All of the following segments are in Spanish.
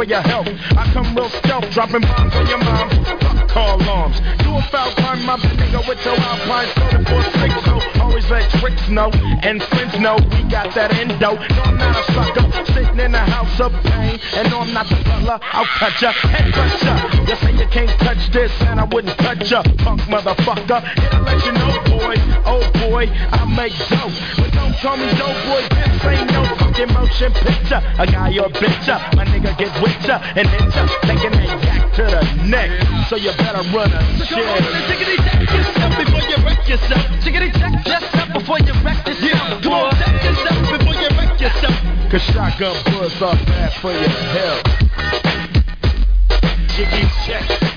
for your help. I come real stealth, dropping bombs on your mom. Fuck call alarms. Do a foul crime, my nigga with your alpine soda for six, always let tricks know. And friends know we got that endo. No, I'm not a sucker, sitting in a house of pain. And no, I'm not the butler, I'll cut ya, head cut ya. You say you can't touch this, and I wouldn't touch ya, punk motherfucker. Here to let you know, boy, oh boy, I make dope. But don't call me dope boy, this ain't no fucking motion picture. A guy or bitch ya, my nigga get with ya and hit ya, taking that yak to the neck. So you better run a So come on shit. tickety check yourself before you wreck yourself. Tickety check yourself before you wreck yourself. Come on, check yourself before you wreck yourself. Cause shotgun bullets are bad for your health. Jiggy check.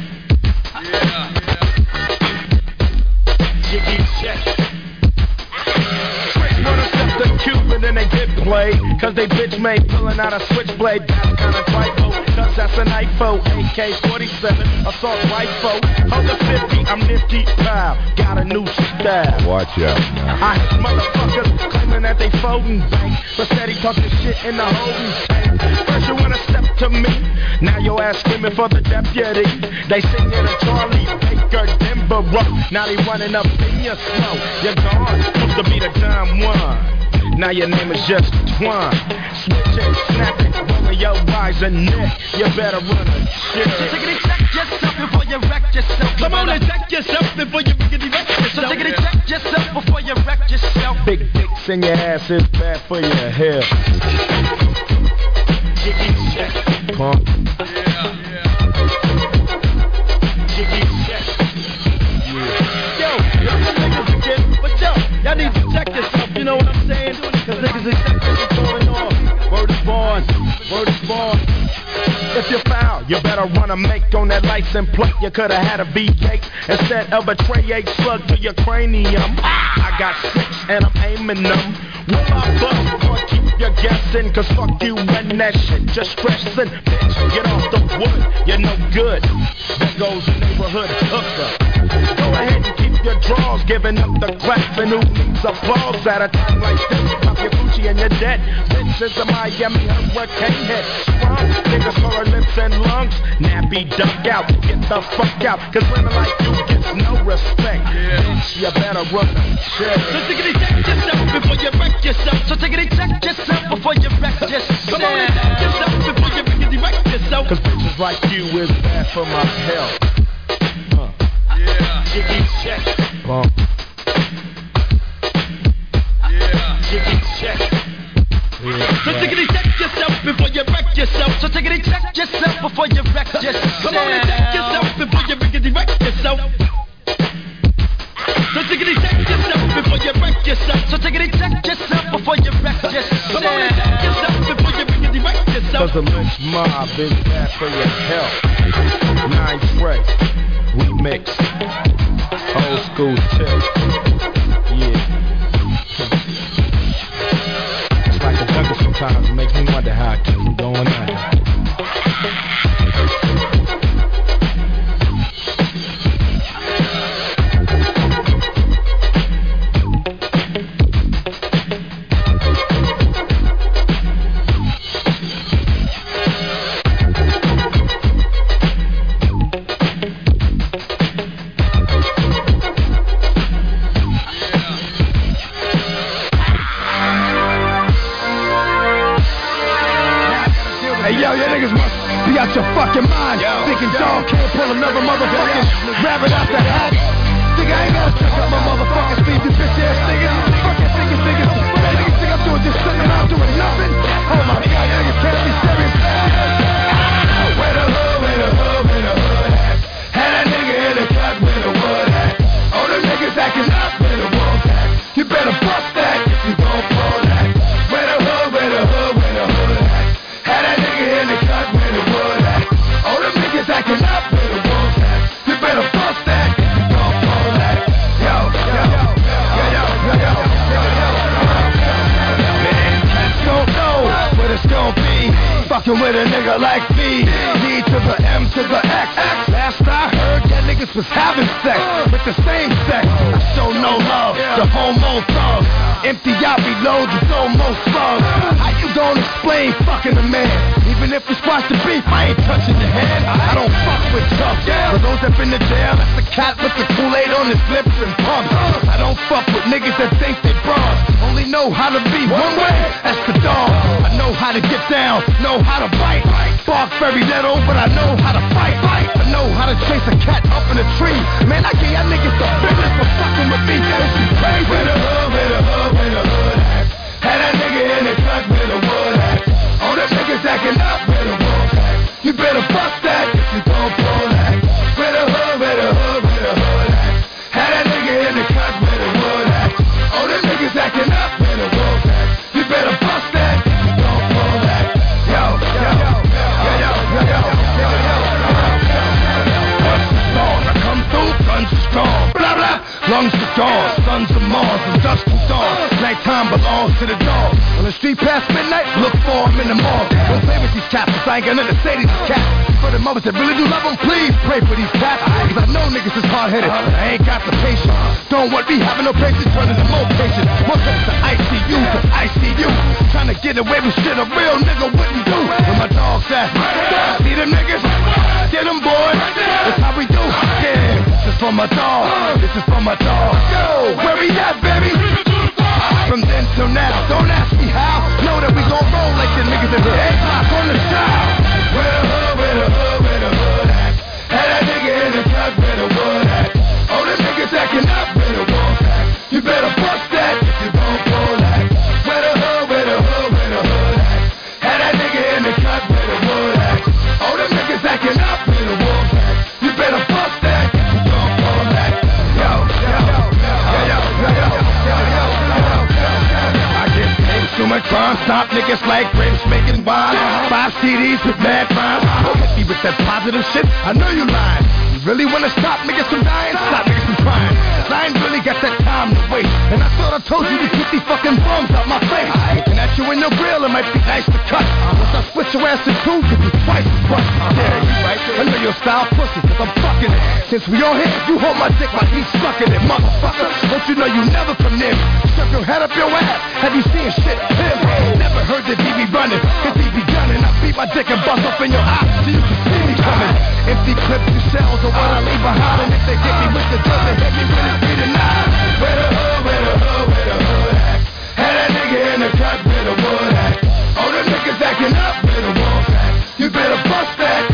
And they get played. Cause they bitch made pulling out a switchblade. That's kinda trifle. Cause that's an IFO. AK 47. Assault rifle. Hold the 50. I'm nifty. Pow. Got a new style. Watch out now. I hate motherfuckers claiming that they folding bank, but steady talking shit in the holding tank. First you wanna step to me, now your ass screaming for the deputy. They sing it a Charlie Baker, Denver rock. Now they running up in your slow. You're gone, used to be the dumb one. Now your name is just Twine. Switch it, snap it, rolling your eyes and neck. You better run So shit. tickety check yourself before you wreck yourself. Come on and check yourself before you rickety wreck yourself. So tickety check yourself before you wreck yourself. Big dicks in your ass is bad for your health. Check. Pump. Word is born. If you foul, you better run a make on that license plate. You coulda had a V8 instead of a tray 8 slug to your cranium. Ah, I got six and I'm aiming them. Will I bust or keep you guessing? Cause fuck you and that shit just stressing. Bitch, get off the wood, you're no good. There goes neighborhood hooker. Go ahead and your draws, giving up the clap and who needs applause at a time like this. Pop your Gucci and your debt. Bitch is a Miami hurricane hit. Strong niggas for her lips and lungs. Nappy duck out, get the fuck out. Cause women like you gets no respect. Bitch, you better run the So shit. tickety check yourself before you wreck yourself. So tickety check yourself before you wreck yourself. Come on and check yourself before you wreck yourself. Cause bitches like you is bad for my health. Jiggy check. Bump. Jiggy check. Yeah, right. tickety check yourself before you wreck yourself. So tickety check yourself before you wreck yourself. Come on and check yourself before you rickety wreck yourself. So tickety check yourself before you wreck yourself. So tickety check yourself before you wreck yourself. Come on and check yourself before you rickety wreck yourself. Cause the lynch mob is bad for your health. Nine Trey, remix. Old school tip. Don't you know you never from them. Stuck your head up your ass. Have you seen shit? Him. Never heard that he be running. Cause he be gunning. I beat my dick and bust up in your eyes. So you can see me coming. Empty clips and shells are what I leave behind. And if they get me with the does, they hit me with a three nine. Where the hood, where the hood, where the hood at? Had that nigga in the cut Where the wood at? All the niggas acting up Where the wolf at? You better bust that.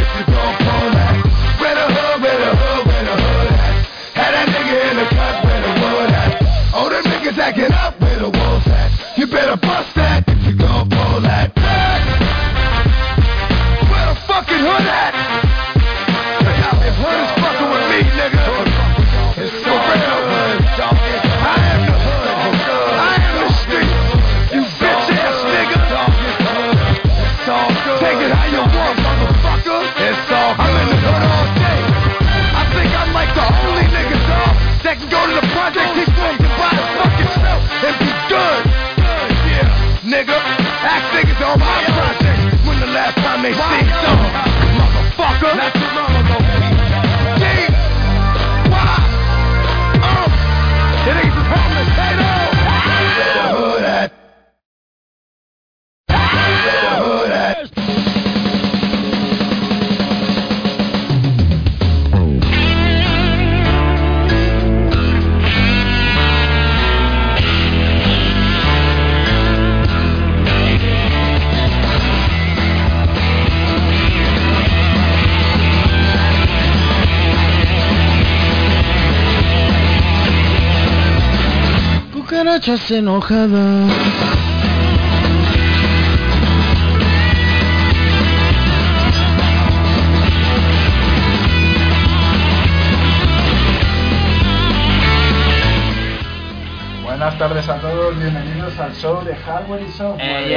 Buenas tardes a todos, bienvenidos al show de Hardware y Software.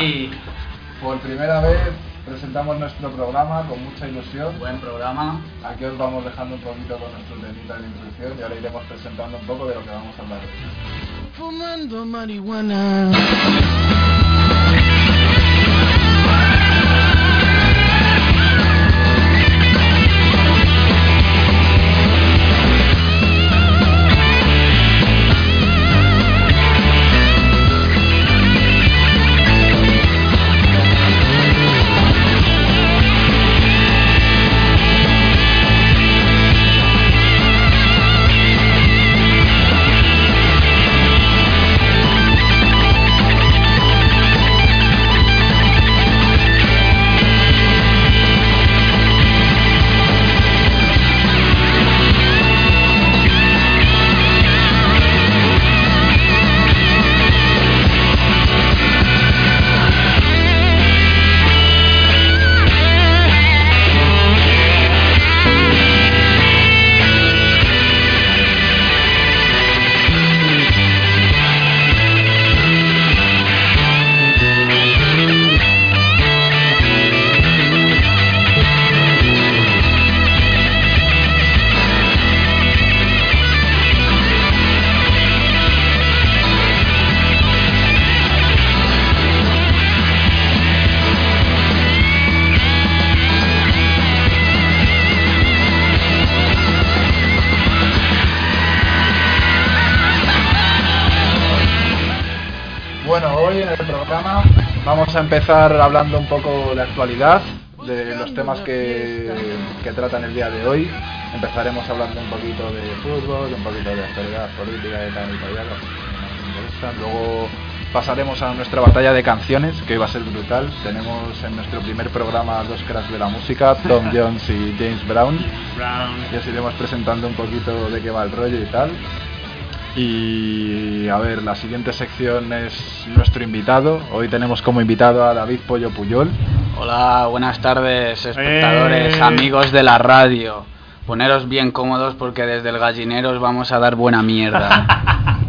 ¡Ey! Por primera vez presentamos nuestro programa con mucha ilusión. Buen programa. Aquí os vamos dejando un poquito con nuestros temitas de introducción y ahora iremos presentando un poco de lo que vamos a hablar. Fumando marihuana. Empezar hablando un poco de actualidad, de los temas que, que tratan el día de hoy. Empezaremos hablando un poquito de fútbol, un poquito de actualidad política y tal y tal. Luego pasaremos a nuestra batalla de canciones, que va a ser brutal. Tenemos en nuestro primer programa dos cracks de la música, Tom Jones y James Brown. Y os iremos presentando un poquito de qué va el rollo y tal. Y a ver, la siguiente sección es nuestro invitado. Hoy tenemos como invitado a David Pollo Puyol. Hola, buenas tardes, espectadores, Eh. amigos de la radio. Poneros bien cómodos porque desde el gallinero os vamos a dar buena mierda.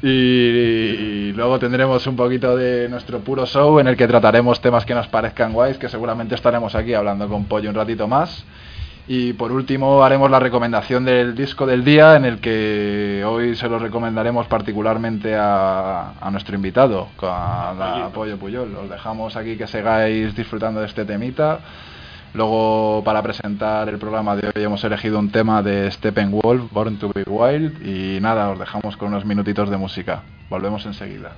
Y, y luego tendremos un poquito de nuestro puro show en el que trataremos temas que nos parezcan guays, que seguramente estaremos aquí hablando con Pollo un ratito más. Y por último haremos la recomendación del disco del día, en el que hoy se lo recomendaremos particularmente a, a nuestro invitado, a, a Pollo Puyol. Os dejamos aquí que sigáis disfrutando de este temita. Luego, para presentar el programa de hoy, hemos elegido un tema de Steppenwolf, Born to be Wild. Y nada, os dejamos con unos minutitos de música. Volvemos enseguida.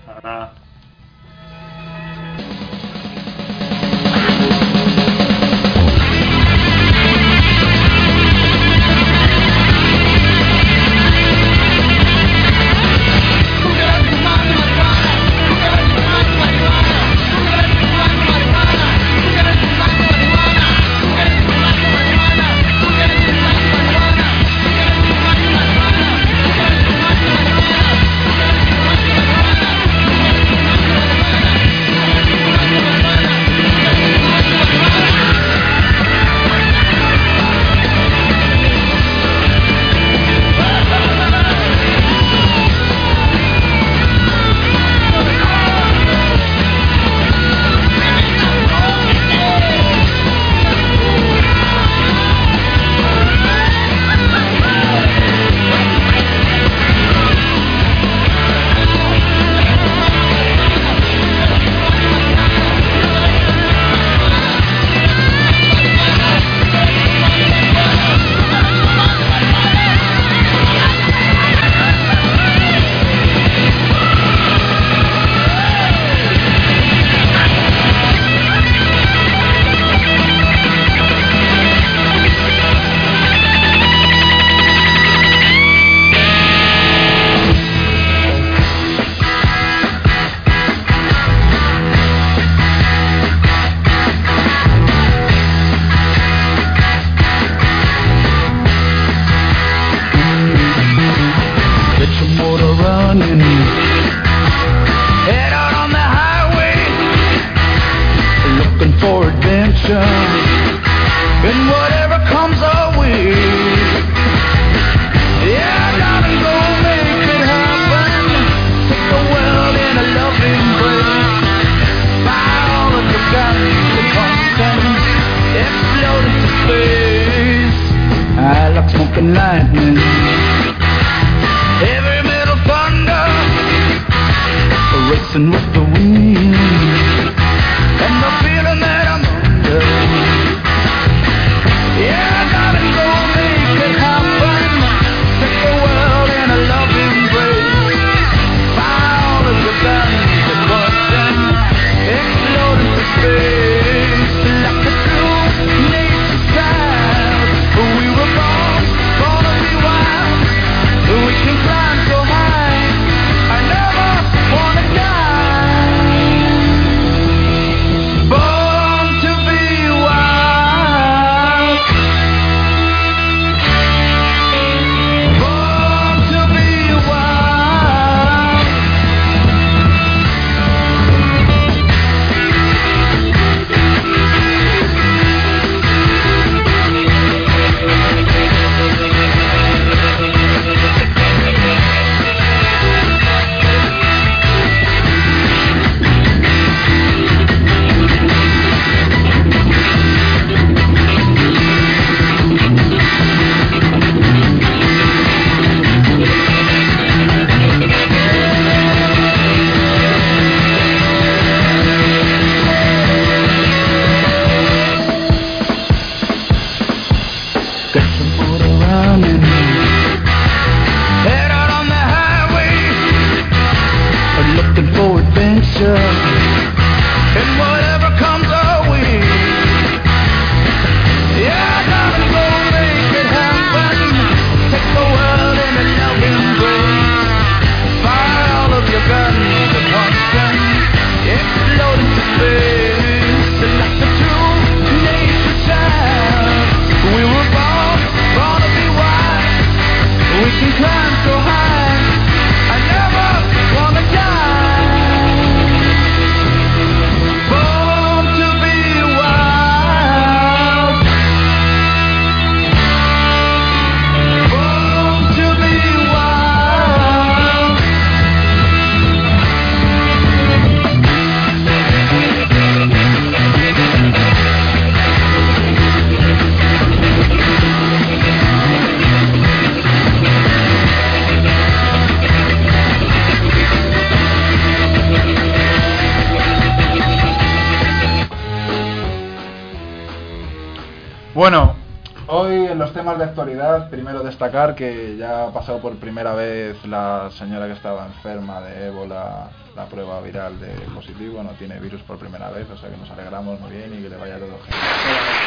De actualidad, primero destacar que ya ha pasado por primera vez la señora que estaba enferma de ébola, la prueba viral de positivo, no tiene virus por primera vez, o sea que nos alegramos muy bien y que le vaya todo genial.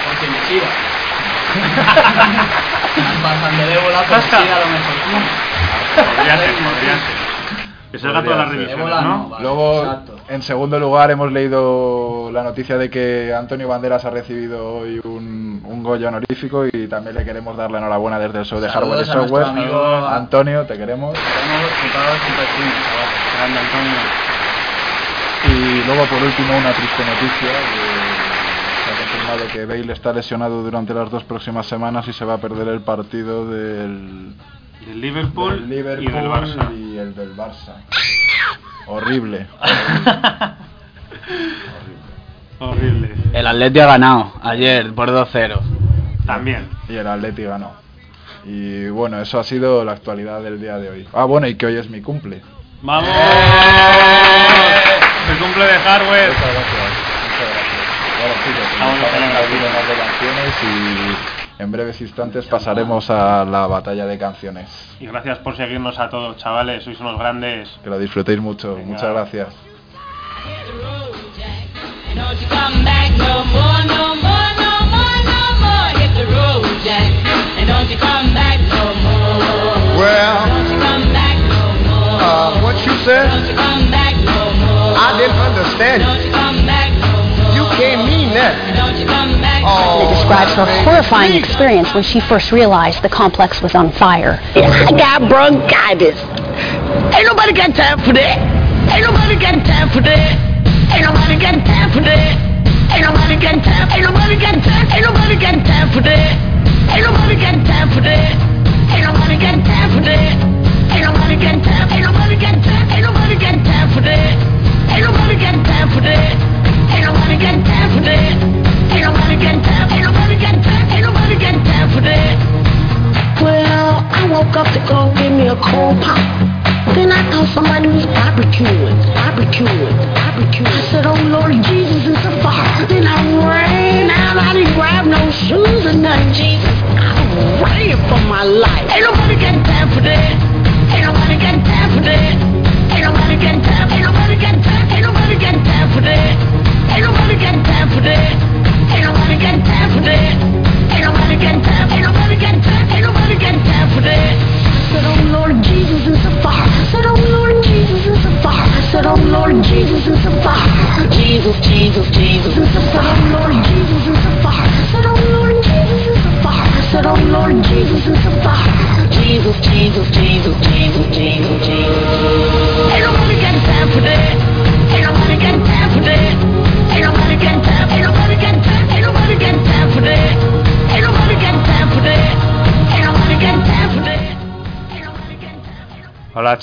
Porque me tira. Pasan de ébola, pero tira lo mejor. Podría ser, podría ser. Que salga todas las revisiones, no, vale, Luego, exacto. en segundo lugar, hemos leído la noticia de que Antonio Banderas ha recibido hoy un, un Goya honorífico y también le queremos dar la enhorabuena desde el show de Hardware y Software. amigo- Antonio, te queremos. Tenemos chutados super finos, chaval. Grande Antonio. Y luego, por último, una triste noticia. que se ha confirmado que Bale está lesionado durante las dos próximas semanas y se va a perder el partido del, Del Liverpool, del Liverpool y del Barça. y el del Barça. Horrible. Horrible. El Atleti ha ganado ayer por 2-0. También. Y el Atleti ganó. Y bueno, eso ha sido la actualidad del día de hoy. Ah, bueno, y que hoy es mi cumple. ¡Vamos! El cumple de hardware. Muchas gracias. Muchas gracias. Bueno, chicos, Vamos a más de canciones y en breves instantes pasaremos a la batalla de canciones. Y gracias por seguirnos a todos, chavales. Sois unos grandes. Que lo disfrutéis mucho. Venga. Muchas gracias. Well, Don't you come back no more. uh, what you said? you come back no more. I didn't understand Don't you. you come back no more. You can't mean that. Don't you come back Oh. It describes her horrifying experience when she first realized the complex was on fire. I got bronchitis. Ain't nobody got time for that. Ain't nobody got time for that. Ain't nobody got time for that. Ain't nobody got time. Ain't nobody got time. Ain't nobody got time for that.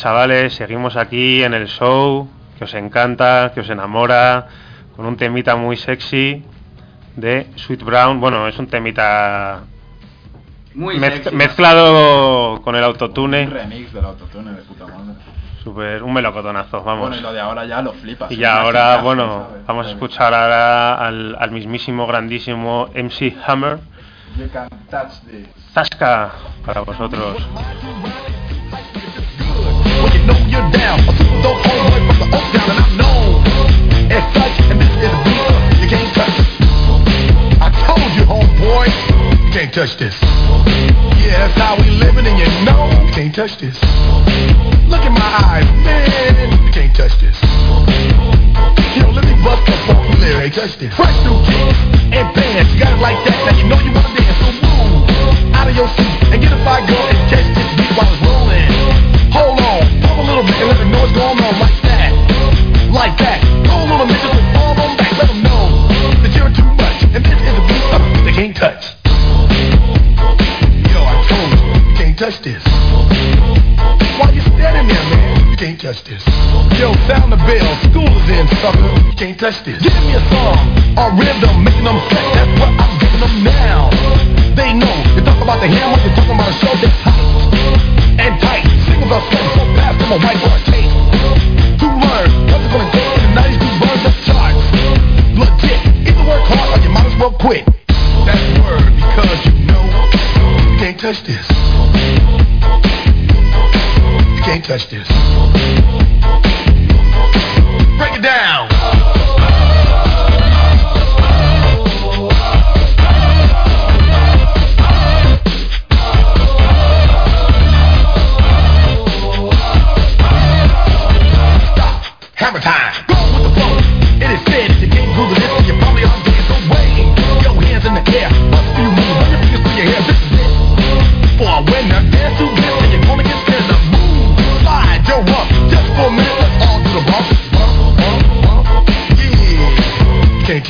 Chavales, seguimos aquí en el show que os encanta, que os enamora, con un temita muy sexy de Sweet Brown. Bueno, es un temita Muy sexy. mezclado con el Un autotune. remix del autotune de puta madre. Super, un melocotonazo, vamos. Bueno, y lo de ahora ya lo flipas. Y ya una ahora, bueno, ¿sabes? vamos a escuchar ahora al, al mismísimo, grandísimo MC Hammer. You can touch this. Zasca para vosotros. know you're down. I the from the oak and I such, and this is you can't touch. I told you, homeboy, you can't touch this. Yeah, that's how we living, and you know you can't touch this. Look in my eyes, man, you can't touch this. Yo, let me bust the funky lyrics. Touch this. Fresh new kicks and pants, You got it like that. Now you know you wanna dance. So move out of your seat and get a fire girl and catch this little and let them know what's going on like that, like that. Go a little bit, just fall on back, let them know that you're too much and this is a beat uh, they can't touch. Yo, I told you, you can't touch this. Why you standing there, man? You can't touch this. Yo, sound the bell. School is in, sucker. You can't touch this. Give me a song or rhythm, making them sweat. That's what I'm giving them now. They know. You talk about the hammer, you're talking about a show that's hot and tight. Singles are so I'm a whiteboard tape. To learn what's it gonna take the 90s to burn the charts. Legit. Either work hard or you might as well quit. That's word because you know you can't touch this. You can't touch this.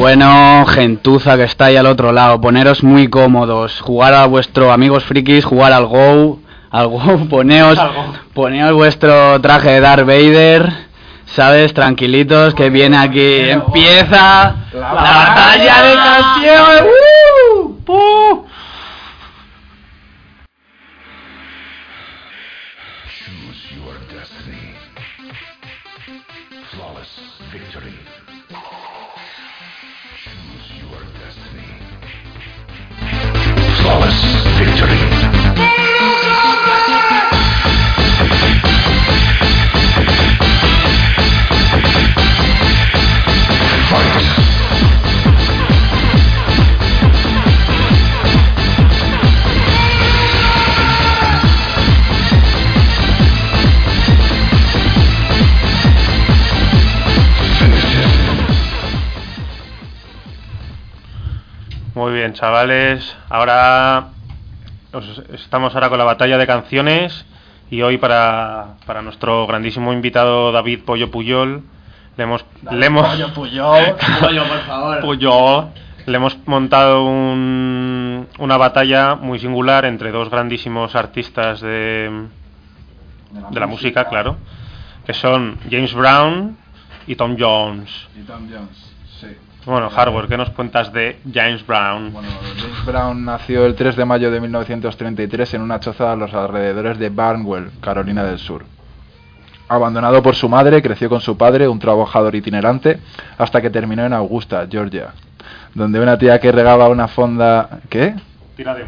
Bueno, gentuza que está ahí al otro lado, poneros muy cómodos, jugar a vuestro amigos frikis, jugar al Go, al Go, poneos, poneos vuestro traje de Darth Vader, ¿sabes? Tranquilitos, que viene aquí, empieza la, batalla de canciones. Muy bien, chavales. Ahora os- estamos ahora con la batalla de canciones y hoy para, para nuestro grandísimo invitado David Pollo Puyol le hemos le hemos Pollo Puyol. Pollo, por favor. Puyol, le hemos montado un- una batalla muy singular entre dos grandísimos artistas de, de la música, claro, que son James Brown y Tom Jones. Y Tom Jones, sí. Bueno, Hardware, ¿qué nos cuentas de James Brown? James Brown nació el 3 de mayo de 1933 en una choza a los alrededores de Barnwell, Carolina del Sur. Abandonado por su madre, creció con su padre, un trabajador itinerante, hasta que terminó en Augusta, Georgia, donde una tía que regaba una fonda... ¿Qué? Tira de,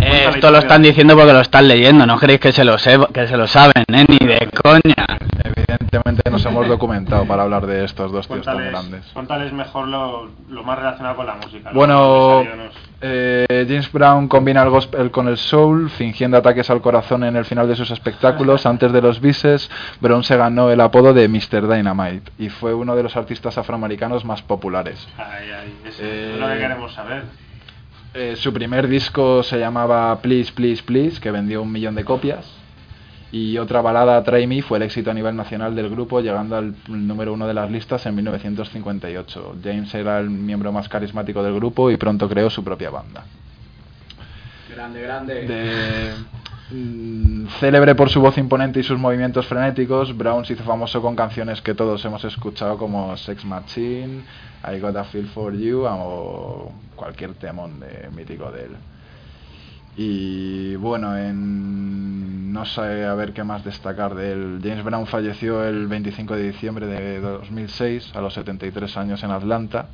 Eh, esto lo están diciendo porque lo están leyendo, no creéis que se lo, seb- que se lo saben, ¿eh? Ni de coña. Evidentemente nos hemos documentado para hablar de estos dos tíos tan grandes. cuéntales mejor lo, lo más relacionado con la música. ¿no? Bueno, eh, James Brown combina el gospel con el soul, fingiendo ataques al corazón en el final de sus espectáculos. Antes de los bises, Brown se ganó el apodo de Mr. Dynamite y fue uno de los artistas afroamericanos más populares. Ay, ay, eso Eh, es lo que queremos saber. Eh, su primer disco se llamaba Please, Please, Please, que vendió un millón de copias. Y otra balada, Try Me, fue el éxito a nivel nacional del grupo, llegando al número uno de las listas en 1958. James era el miembro más carismático del grupo y pronto creó su propia banda. Grande, grande. De- mm, célebre por su voz imponente y sus movimientos frenéticos, Brown se hizo famoso con canciones que todos hemos escuchado como Sex Machine, I Got a Feel for You o cualquier temón de, mítico de él. Y bueno, en, no sé a ver qué más destacar de él. James Brown falleció el 25 de diciembre de 2006 a los 73 años en Atlanta.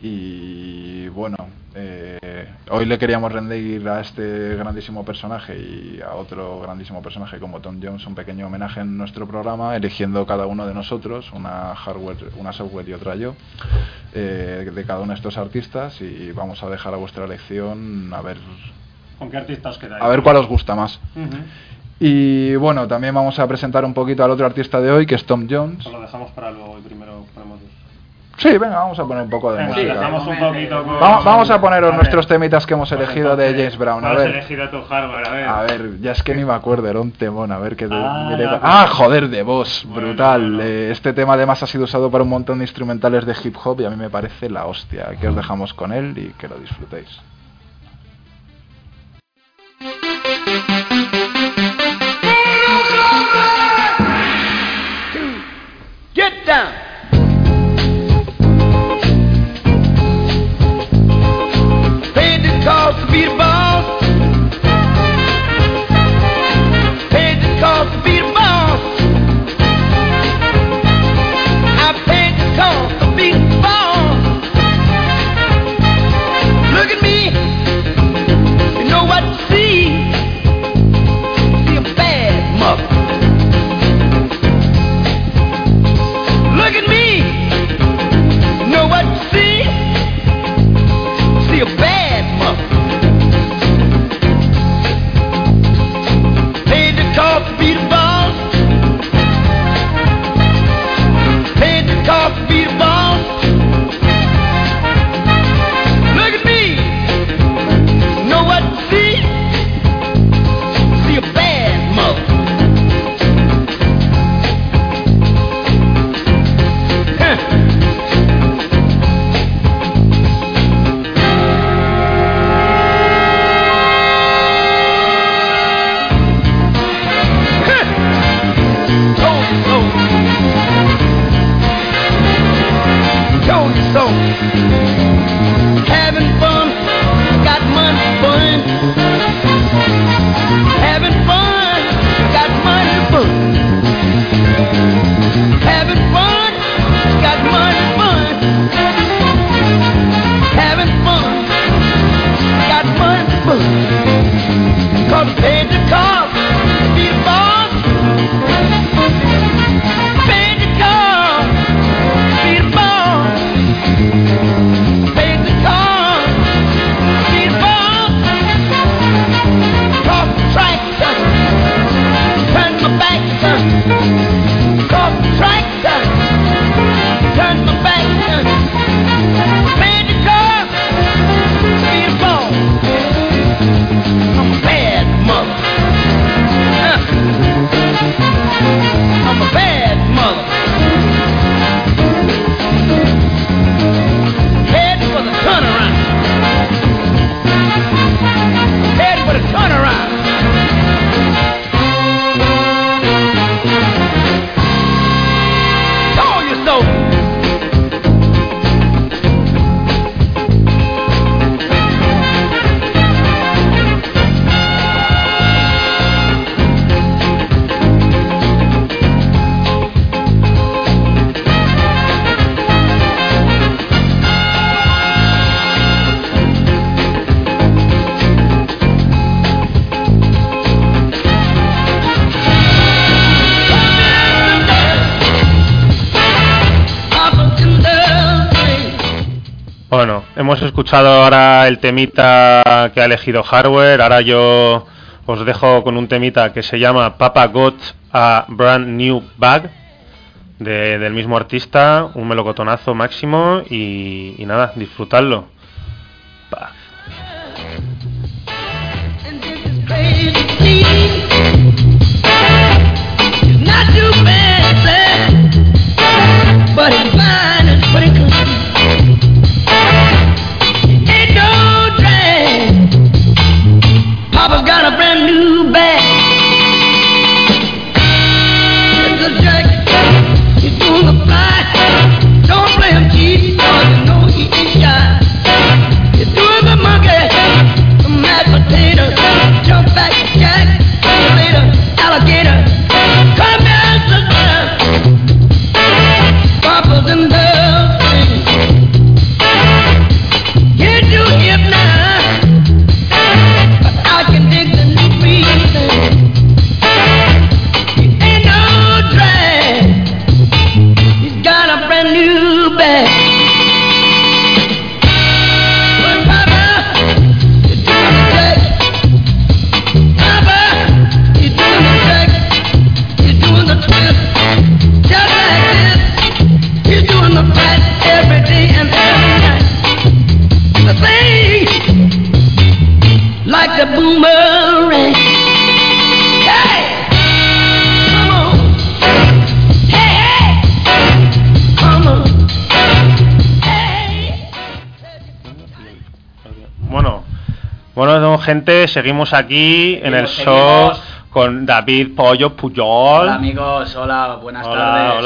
Y bueno, eh, hoy le queríamos rendir a este grandísimo personaje y a otro grandísimo personaje como Tom Jones un pequeño homenaje en nuestro programa, eligiendo cada uno de nosotros, una hardware, una software y otra yo, eh, de cada uno de estos artistas y vamos a dejar a vuestra elección a ver, ¿Con qué artista os quedáis? a ver cuál os gusta más. Y bueno, también vamos a presentar un poquito al otro artista de hoy, que es Tom Jones. Os lo dejamos para luego y primero ponemos. Sí, venga, vamos a poner un poco de Venga, música. dejamos un poquito con... Vamos, vamos a poneros A nuestros temitas que hemos elegido de James Brown. A ¿cuál has ver, elegido tu hardware? A ver. a ver, ya es que ni me acuerdo, era un temón. A ver, que Ah, ya, ah, pues. joder, de voz, Bueno, brutal. bueno. Eh, este tema además ha sido usado para un montón de instrumentales de hip hop y a mí me parece la hostia. Aquí os dejamos con él y que lo disfrutéis. You hemos escuchado ahora el temita que ha elegido Hardware. Ahora yo os dejo con un temita que se llama Papa Got a Brand New Bag de- del mismo artista, un melocotonazo máximo y, nada, disfrutadlo. Not gente, seguimos aquí en el Seguimos, show con David Pollo Puyol. Hola amigos, hola, buenas Hola, tardes.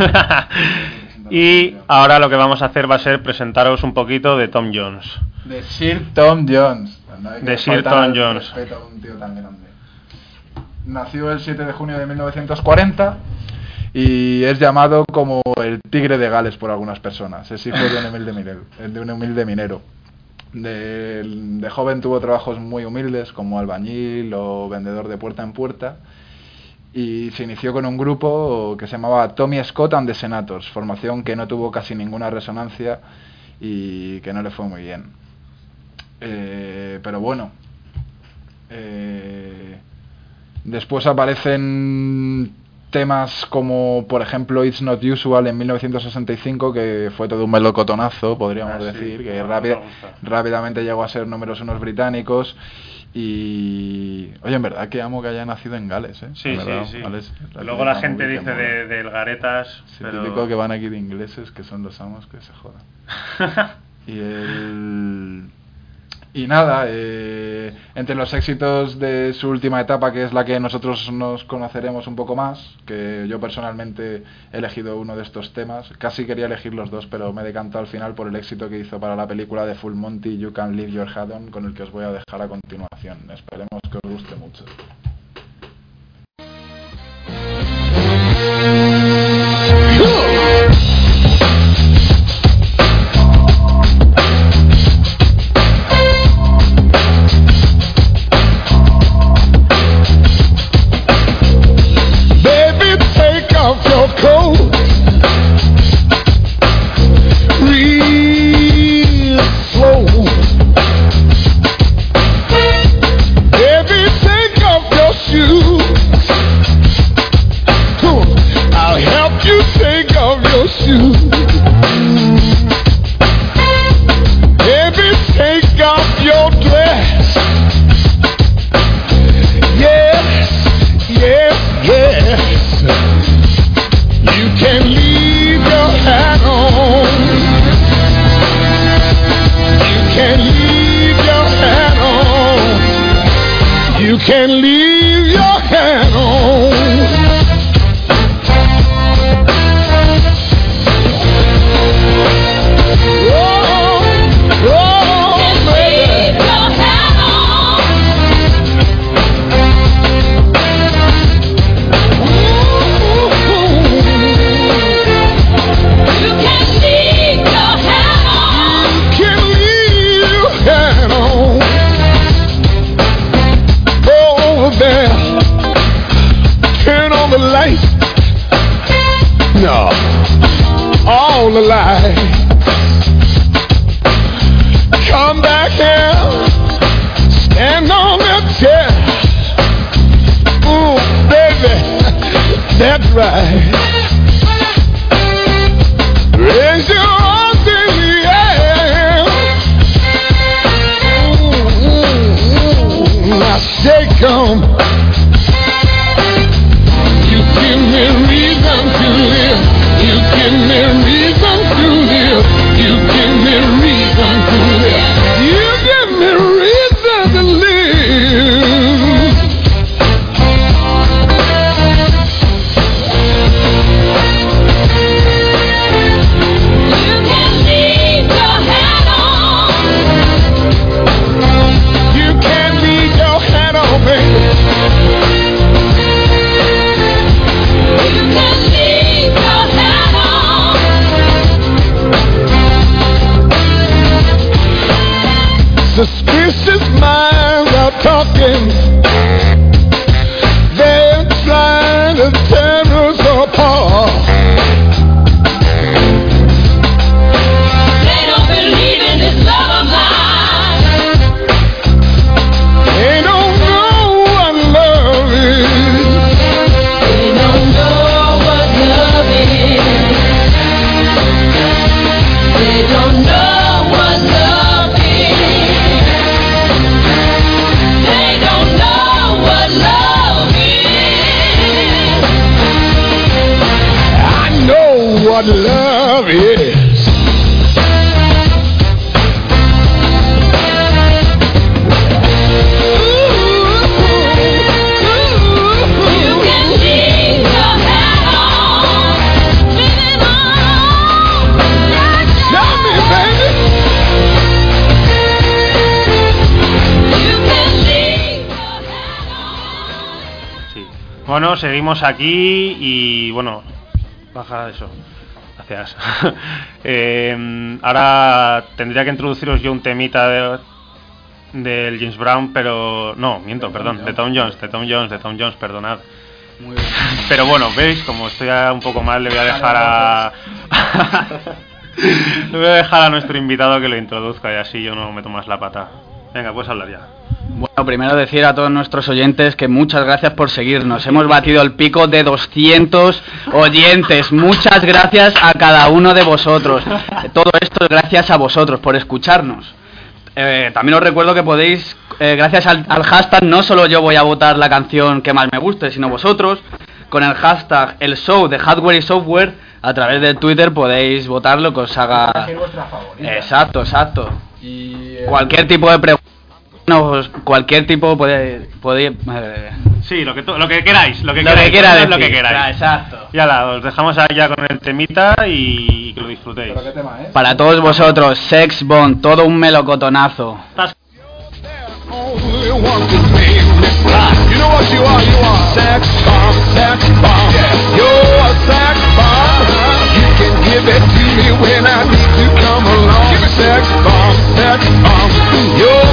hola. y ahora lo que vamos a hacer va a ser presentaros un poquito de Tom Jones. De Sir Tom Jones. No hay que De Sir Tom Jones. un tío tan grande. Nació el 7 de junio de 1940 y es llamado como el tigre de Gales por algunas personas. Es hijo de un humilde minero. De un humilde minero. De, joven tuvo trabajos muy humildes como albañil o vendedor de puerta en puerta y se inició con un grupo que se llamaba Tommy Scott and the Senators, formación que no tuvo casi ninguna resonancia y que no le fue muy bien. Eh, pero bueno, eh, después aparecen temas como, por ejemplo, It's Not Usual en 1965, que fue todo un melocotonazo, podríamos Ah, sí, decir, que rápida- rápidamente llegó a ser números unos británicos. Y. Oye, en verdad que amo que haya nacido en Gales, ¿eh? Sí, sí, sí. Gales, Luego la gente dice de, del Garetas, Sí, pero... típico que van aquí de ingleses, que son los amos, que se jodan. y el... Y nada, eh, entre los éxitos de su última etapa, que es la que nosotros nos conoceremos un poco más, que yo personalmente he elegido uno de estos temas, casi quería elegir los dos, pero me decanto al final por el éxito que hizo para la película de Full Monty, You Can Leave Your Head On, con el que os voy a dejar a continuación. Esperemos que os guste mucho. Aquí y bueno, baja eso. Gracias. Eh, ahora tendría que introduciros yo un temita de, del James Brown, pero no, miento, perdón, de Tom Jones, de Tom Jones, de Tom Jones, perdonad. Pero bueno, veis, como estoy un poco mal, le voy a dejar a le voy a dejar a nuestro invitado que lo introduzca y así yo no meto más la pata. Venga, puedes hablar ya. Bueno, primero decir a todos nuestros oyentes que muchas gracias por seguirnos. Hemos batido el pico de 200 oyentes. Muchas gracias a cada uno de vosotros. Todo esto es gracias a vosotros por escucharnos. Eh, también os recuerdo que podéis, eh, gracias al, al hashtag, no solo yo voy a votar la canción que más me guste, sino vosotros, con el hashtag el show de hardware y software, a través de Twitter podéis votar lo que os haga... Exacto, exacto. Cualquier tipo de pregunta, no, cualquier tipo puede... puede eh, Sí, lo que, lo que queráis, lo que Lo que queráis, quiera poned lo que decir, queráis. ah, exacto. Ya la, os dejamos ahí ya con el temita y que lo disfrutéis. Para todos vosotros, Sex Bomb, todo un melocotonazo. Sex bomb, sex bomb. You're a sex bomb. You can give it to me when I need to come along. Sex bomb, sex bomb. You're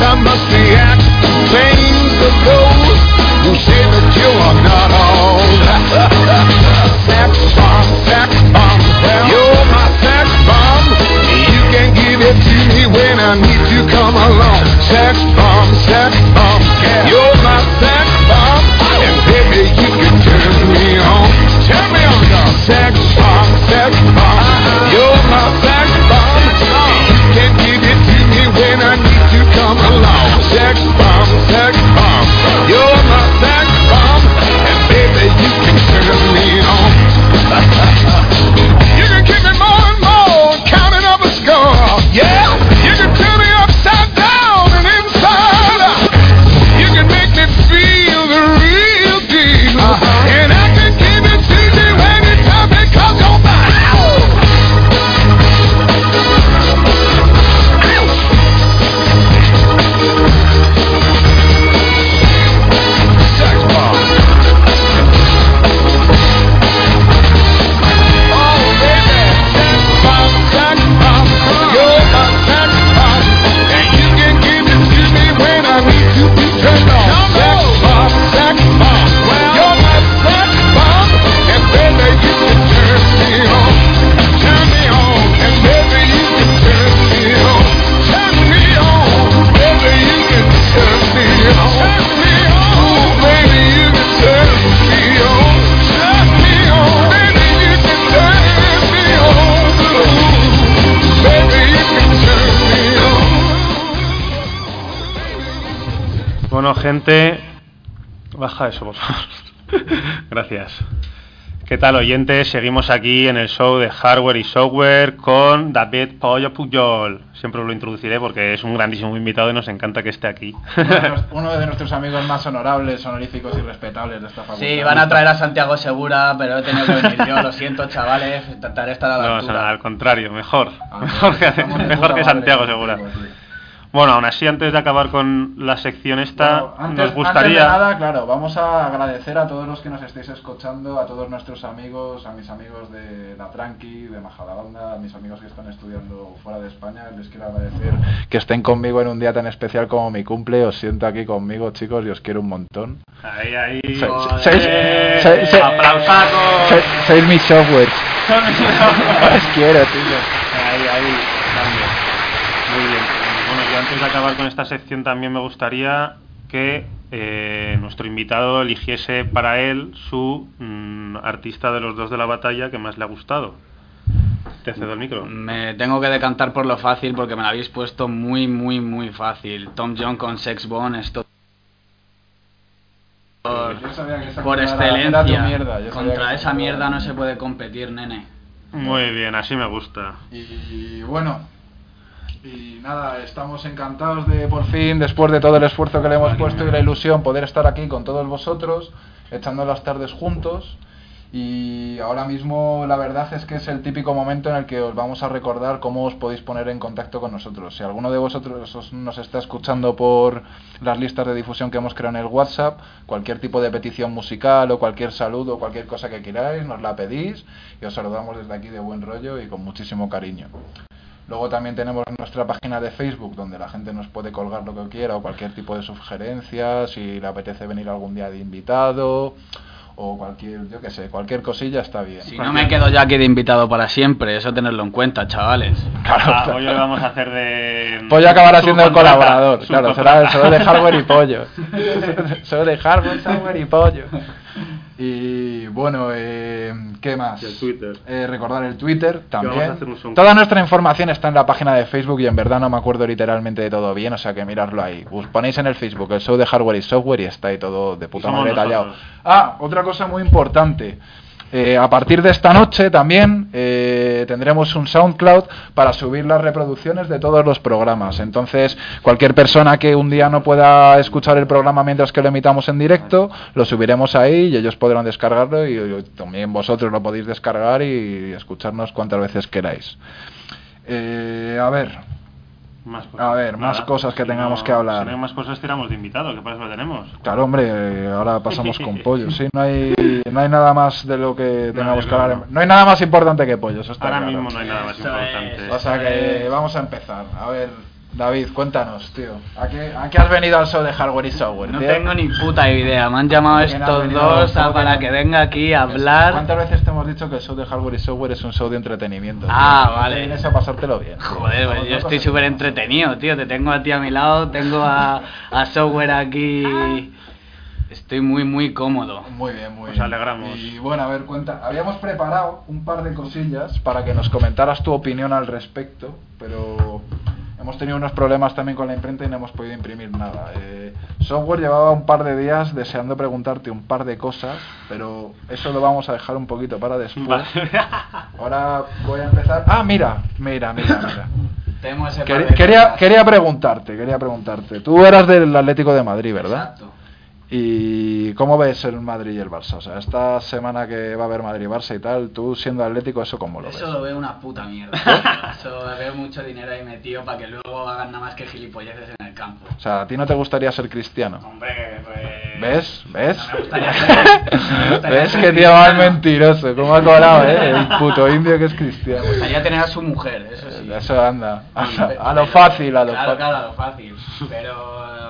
I must react who say that you are not all. sex bomb, sex bomb, you're my sex bomb. You can give it to me when I need to come along. Sex bomb, sex gente? Baja eso, por favor. Gracias. ¿Qué tal, oyentes? Seguimos aquí en el show de Hardware y Software con David Pollo Pujol. Siempre lo introduciré porque es un grandísimo invitado y nos encanta que esté aquí. Uno de, nues- uno de nuestros amigos más honorables, honoríficos y respetables de esta facultad. Sí, van a traer a Santiago Segura, pero he tenido que venir yo, lo siento, chavales, intentaré estar a la No, altura. al contrario, mejor. Ah, Mejor que, mejor Santiago Segura. tío. Bueno, aún así, antes de acabar con la sección esta, Bueno, antes, nos antes gustaría... de nada, claro, vamos a agradecer a todos los que nos estéis escuchando, a todos nuestros amigos, a mis amigos de La Tranqui, de Majadahonda, a mis amigos que están estudiando fuera de España. Les quiero agradecer que estén conmigo en un día tan especial como mi cumple. Os siento aquí conmigo, chicos, y os quiero un montón. Ahí, ahí... Se- Joder, se- se- se- ¡Aplausacos! Sois- Sois mis softwares. Os quiero, tío. Ahí, ahí, cambio. Muy bien. Antes de acabar con esta sección también me gustaría que eh, nuestro invitado eligiese para él su mm, artista de los dos de la batalla que más le ha gustado. Te cedo el micro. Me tengo que decantar por lo fácil porque me lo habéis puesto muy, muy, muy fácil. Tom John con Sex Bomb, esto... Por, por excelencia. mierda, Contra esa mierda no se puede competir, nene. Muy bien, así me gusta. Y bueno, y nada, estamos encantados de por fin, después de todo el esfuerzo que le hemos puesto y la ilusión, poder estar aquí con todos vosotros, echando las tardes juntos. Y ahora mismo la verdad es que es el típico momento en el que os vamos a recordar cómo os podéis poner en contacto con nosotros. Si alguno de vosotros os- nos está escuchando por las listas de difusión que hemos creado en el WhatsApp, cualquier tipo de petición musical o cualquier saludo o cualquier cosa que queráis, nos la pedís y os saludamos desde aquí de buen rollo y con muchísimo cariño. Luego también tenemos nuestra página de Facebook donde la gente nos puede colgar lo que quiera o cualquier tipo de sugerencia, si le apetece venir algún día de invitado o cualquier, yo qué sé, cualquier cosilla está bien. Si no me quedo ya aquí de invitado para siempre, eso tenerlo en cuenta, chavales. Ah, hoy lo vamos a hacer de... Pollo acabará siendo el colaborador, claro, será solo de hardware y pollo. solo de hardware, software y pollo. Y bueno, eh, ¿qué más? Y el Twitter. Eh, recordar el Twitter también. Toda nuestra información está en la página de Facebook y en verdad no me acuerdo literalmente de todo bien, o sea que mirarlo ahí. Os ponéis en el Facebook el show de hardware y software y está ahí todo de puta madre detallado. Ah, otra cosa muy importante. Eh, a partir de esta noche también eh, tendremos un SoundCloud para subir las reproducciones de todos los programas. Entonces, cualquier persona que un día no pueda escuchar el programa mientras que lo emitamos en directo, lo subiremos ahí y ellos podrán descargarlo y, también vosotros lo podéis descargar y escucharnos cuantas veces queráis. Eh, a ver, Más cosas. A ver, más cosas que si tengamos no- que hablar. Si no hay más cosas, tiramos de invitado, que para eso lo tenemos. Claro, hombre, ahora pasamos con pollo. Sí, no hay, no hay nada más de lo que tengamos que hablar. no. No hay nada más importante que pollo, eso está Ahora claro. mismo no hay nada más importante. O sea que vamos a empezar. A ver, David, cuéntanos, tío. ¿A qué, a qué has venido al show de hardware y software? No tío? tengo ni puta idea, me han llamado ¿Quién ha estos dos a- ¿Cómo para que venga aquí a hablar. ¿Cuántas veces te hemos dicho que el show de hardware y software es un show de entretenimiento? tío? Ah, vale. Vienes a pasártelo bien. Joder, pues yo estoy súper entretenido, tío. Te tengo a ti a mi lado, tengo a, a software aquí. Estoy muy, muy cómodo. Muy bien, muy Nos bien. alegramos. Y bueno, a ver, cuenta. Habíamos preparado un par de cosillas para que nos comentaras tu opinión al respecto, pero hemos tenido unos problemas también con la imprenta y no hemos podido imprimir nada. Eh, software llevaba un par de días deseando preguntarte un par de cosas, pero eso lo vamos a dejar un poquito para después. Ahora voy a empezar. Ah, mira, mira, mira, mira. Tenemos ese Quería, quería preguntarte, quería preguntarte. Tú eras del Atlético de Madrid, ¿verdad? Exacto. ¿Y cómo ves el Madrid y el Barça? O sea, esta semana que va a haber Madrid-Barça y tal, tú siendo atlético, ¿eso cómo lo ves? Eso lo veo una puta mierda. Eso veo mucho dinero ahí metido para que luego hagan nada más que gilipolleces en el campo. O sea, ¿a ti no te gustaría ser cristiano? Hombre, pues. ¿Ves? ¿Ves? No me gustaría ser- me gustaría ¿Ves ser que tío más mentiroso? ¿Cómo ha colado, eh? El puto indio que es cristiano. Me gustaría tener a su mujer, eso sí. Eso anda. Sí, A, lo fácil, a lo claro, fácil. Claro, a lo fácil. Pero.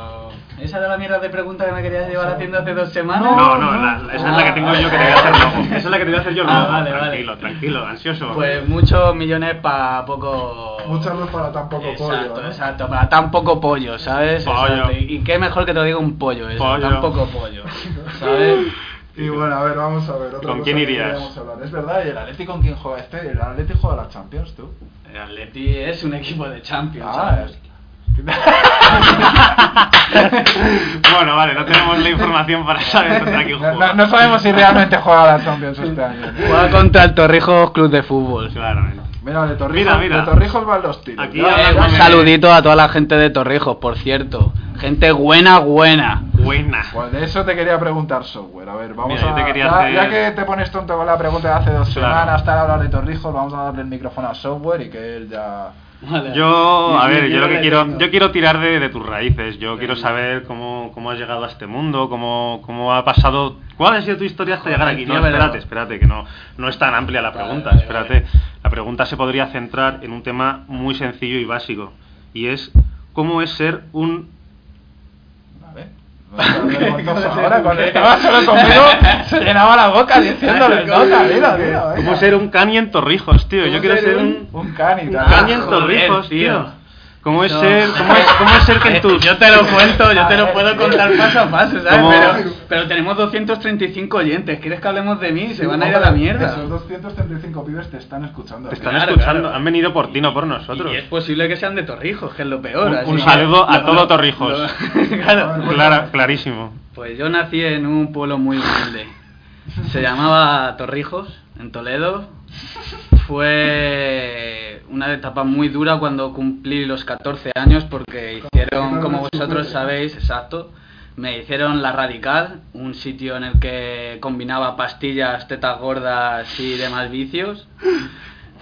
¿Esa era la mierda de pregunta que me querías llevar haciendo hace dos semanas? No, no, la- esa es la que tengo yo que te voy a hacer luego. Esa es la que te voy a hacer yo Ah, luego. vale, vale. tranquilo, tranquilo, ansioso. Pues muchos millones para poco. Mucha luz para tan poco exacto, pollo, ¿no? Exacto, para tan poco pollo, ¿sabes? Pollo. Exacto. Y, qué mejor que te lo diga un pollo, eso, Pollo. tan poco pollo, ¿sabes? Y bueno, a ver, vamos a ver. Otra ¿Con cosa quién irías? Es verdad, ¿y el Atlético con quién juega este? El Atlético juega la Champions, tú. El Atleti es un equipo de Champions, Ah, ¿sabes? bueno, vale, no tenemos la información para saber contra quién juega. no- no sabemos si realmente juega la Champions este año. Juega contra el Torrijos Club de Fútbol. Claramente. Mira, de Torrijos, Mira, mira. de Torrijos van los tiros. Aquí Ya- Eh, un saludito a toda la gente de Torrijos, por cierto. Gente buena, buena. Buena. Pues de eso te quería preguntar software. A ver, vamos Mira, a. te quería ya, hacer- ya que te pones tonto con la pregunta de hace dos Claro. semanas, tal hablar de Torrijos, vamos a darle el micrófono a software y que él ya. Yo, a ver, yo lo que quiero, yo quiero tirar de, de tus raíces. Yo quiero saber cómo, cómo has llegado a este mundo, cómo, cómo ha pasado, cuál ha sido tu historia hasta Joder, llegar aquí. No, espérate, espérate, que no, no es tan amplia la pregunta. vale, espérate, la pregunta se podría centrar en un tema muy sencillo y básico y es cómo es ser un. Ahora, cuando estaba solo conmigo, se llenaba la boca diciéndole, nota, dilo, dilo. cómo ser un cani en Torrijos, tío. Yo ¿Cómo quiero ser un- un un cani, en Torrijos, tío. ¿Cómo es No. ser, cómo es, cómo es ser que tus Yo te lo cuento, yo te lo puedo contar paso a paso, ¿sabes? ¿Cómo? Pero, pero tenemos 235 oyentes. ¿Quieres que hablemos de mí? Se van a ir a la mierda. Esos 235 pibes te están escuchando. Te están Claro, escuchando, claro. han venido por ti, no por nosotros. Y es posible que sean de Torrijos, que es lo peor. Un- así un que- saludo a todo Torrijos. lo- claro. Clara- clarísimo. Pues yo nací en un pueblo muy humilde. Se llamaba Torrijos, en Toledo. Fue una etapa muy dura cuando cumplí los 14 años porque hicieron, como vosotros sabéis, exacto, me hicieron La Radical, un sitio en el que combinaba pastillas, tetas gordas y demás vicios,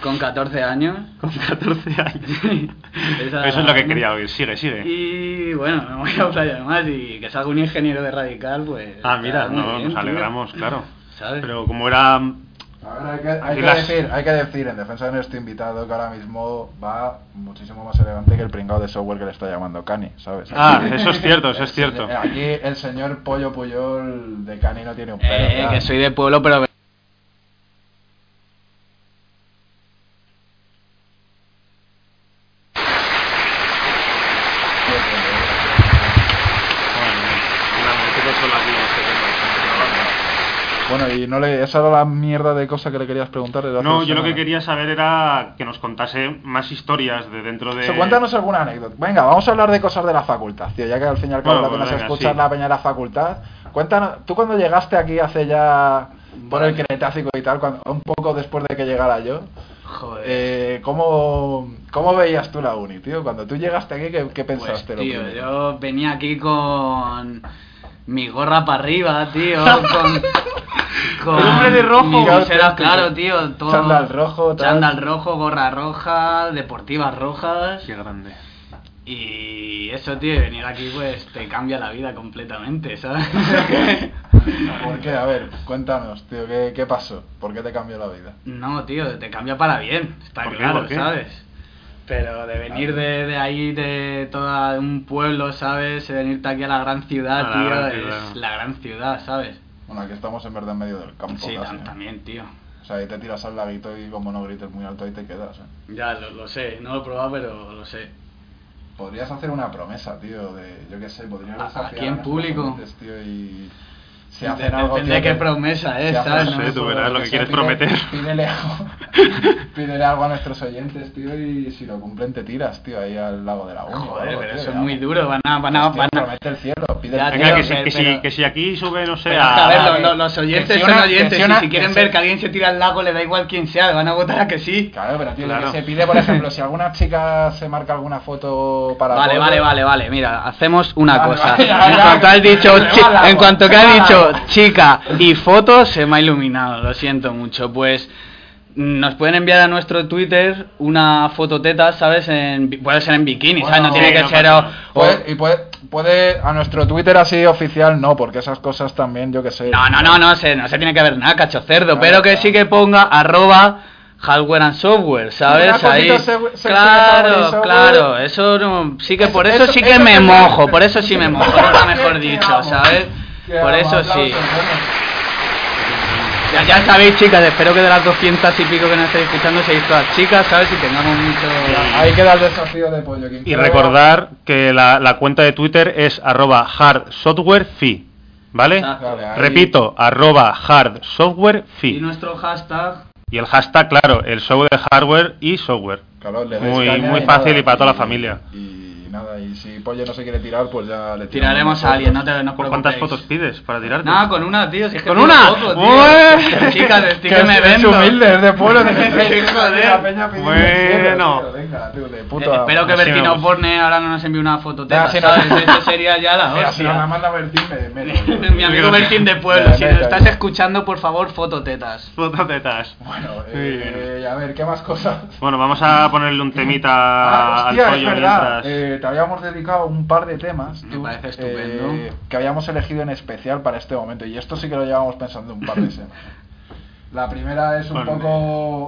con 14 años. Con 14 años. Esa- Eso es lo que quería oír. Sigue, sigue. Y bueno, no voy a hablar más y que salga un ingeniero de Radical, pues... Ah, mira, no, bien, nos tío. alegramos, claro. ¿Sabes? Pero como era... A ver, hay que, hay que las- decir, hay que decir en defensa de nuestro invitado que ahora mismo va muchísimo más elegante que el pringado de software que le está llamando Cani, ¿sabes? Ah, Aquí- eso es cierto, eso es cierto. Aquí el señor Pollo Puyol de Cani no tiene un pelo. Eh, que soy de pueblo, pero... Bueno, y no le, esa era la mierda de cosa que le querías preguntar. No, yo lo que quería saber era que nos contase más historias de dentro de... Cuéntanos alguna anécdota. Venga, vamos a hablar de cosas de la facultad, tío, ya que al fin y al cabo Bueno, lo que nos venga, escucha es sí. la peña de la facultad. Cuéntanos, tú cuando llegaste aquí hace ya por el Cretácico y tal, cuando- un poco después de que llegara yo, Joder. eh, ¿cómo, ¿cómo veías tú la uni, tío? Cuando tú llegaste aquí, ¿qué, qué Pues, pensaste? tío, yo venía aquí con mi gorra para arriba, tío, con... con hombre de rojo. mi claro, tío, todo... Chándal rojo, tal. Chándal rojo, gorra roja, deportivas rojas... Qué grande. Y eso, tío, venir aquí pues te cambia la vida completamente, ¿sabes? ¿Por qué? A ver, cuéntanos, tío, ¿qué, qué pasó? ¿Por qué te cambió la vida? no, tío, te cambia para bien, está claro. ¿sabes? Pero de venir de, de ahí, de todo un pueblo, ¿sabes? De venirte aquí a la gran ciudad, la tío, gran es la gran ciudad, ¿sabes? Bueno, aquí estamos en verdad en medio del campo. Sí, casi, ¿eh? también, tío. O sea, ahí te tiras al laguito y como no grites muy alto ahí te quedas, ¿eh? Ya, lo, lo sé, no lo he probado, pero lo sé. Podrías hacer una promesa, tío, de, yo qué sé, podrías ¿A- desafiar aquí en público? oyentes, tío, y si hacen algo, depende de qué que- promesa es, si ¿sabes? No sé, tú verás lo que quieres pide- prometer. Pídele algo, pídele algo a nuestros oyentes, tío, y si lo cumplen te tiras, tío, ahí al lago de la o Joder, algo, pero tío, eso es muy duro, van a... Van a, van a... promete el cielo, pide Ya, el tío, Venga, cielo. que, si, pero- que, si, pero- que si aquí sube, no sé, Pero a... a ver, lo- lo- los oyentes son oyentes si y una- si quieren ver que alguien se tira al lago, le da igual quién sea, le van a votar a que sí. Claro, pero tío, lo Claro. que se pide, por ejemplo, si alguna chica se marca alguna foto para Vale, vale, vale, vale. Mira, hacemos una cosa. en cuanto has dicho, en cuanto que has dicho chica y fotos, se me ha iluminado. Lo siento mucho. Pues nos pueden enviar a nuestro Twitter una fototeta, ¿sabes? En, puede ser en bikini, ¿sabes? No tiene sí, que no ser. o- nada. o- Puede, y puede, puede a nuestro Twitter así oficial no, porque esas cosas también, yo que sé. No, no, no, no se, no se tiene que ver nada, cacho cerdo. Claro, pero que claro. sí que ponga arroba hardware and software, ¿sabes? Ahí. se- Claro, software. claro, eso no, sí que Eso- por eso, eso- sí que eso me mojo, por eso sí me mojo, mejor dicho. ¿sabes? Por eso sí. Ya, ya sabéis, chicas, espero que de las 200 y pico que nos estáis escuchando seáis todas chicas, ¿sabes? Y tengamos mucho... Ahí queda el desafío de pollo. Y recordar que la, la cuenta de Twitter es arroba hardsoftwarefi, ¿vale? Exacto. Vale, ahí- Repito, arroba Y hardsoftwarefi. nuestro hashtag... Y el hashtag, claro, el show de hardware y software. Claro, le dais Muy- muy y fácil y para toda la familia. Y nada. Y si Pollo no se quiere tirar, pues ya le Tiraremos a alguien, no te no os ¿Cu- ¿Cuántas fotos pides para tirarte? Nada, con una, tío. Si es que ¿Con una? poco, tío. ¡Ué! Chicas, estoy Que que me es vendo. humilde, es de pueblo, de la peña Bueno. tío, Venga, tío, de Eh, puta. espero que Bertino. Borne ahora no nos envíe una foto Ya, teta, si no- ¿sabes? Eso sería ya la Mira, si nos la hostia. manda Bertín, me meto. Mi amigo Bertín de Pueblo, si meto, estás escuchando, por favor, foto tetas. Fototetas. Bueno, eh, a ver, ¿qué más cosas? Bueno, vamos a ponerle un temita Ah, hostia, al es pollo verdad. mientras. Eh, te habíamos dedicado un par de temas Me tú, parece estupendo. eh, que habíamos elegido en especial para este momento. Y esto sí que lo llevamos pensando un par de semanas. La primera es un Bueno. poco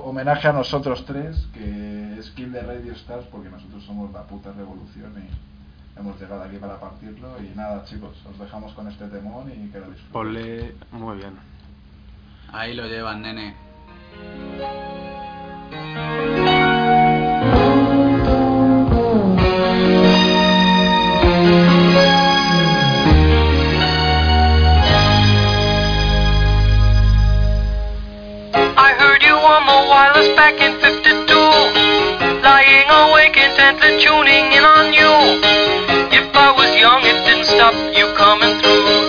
homenaje a nosotros tres, que es Kill the Radio Stars, porque nosotros somos la puta revolución y hemos llegado aquí para partirlo. Y nada, chicos, os dejamos con este temón y que lo disfruten. Ponle. Muy bien. Ahí lo llevan, nene. On the wireless back in 52. Lying awake intently tuning in on you. If I was young, it didn't stop you coming through.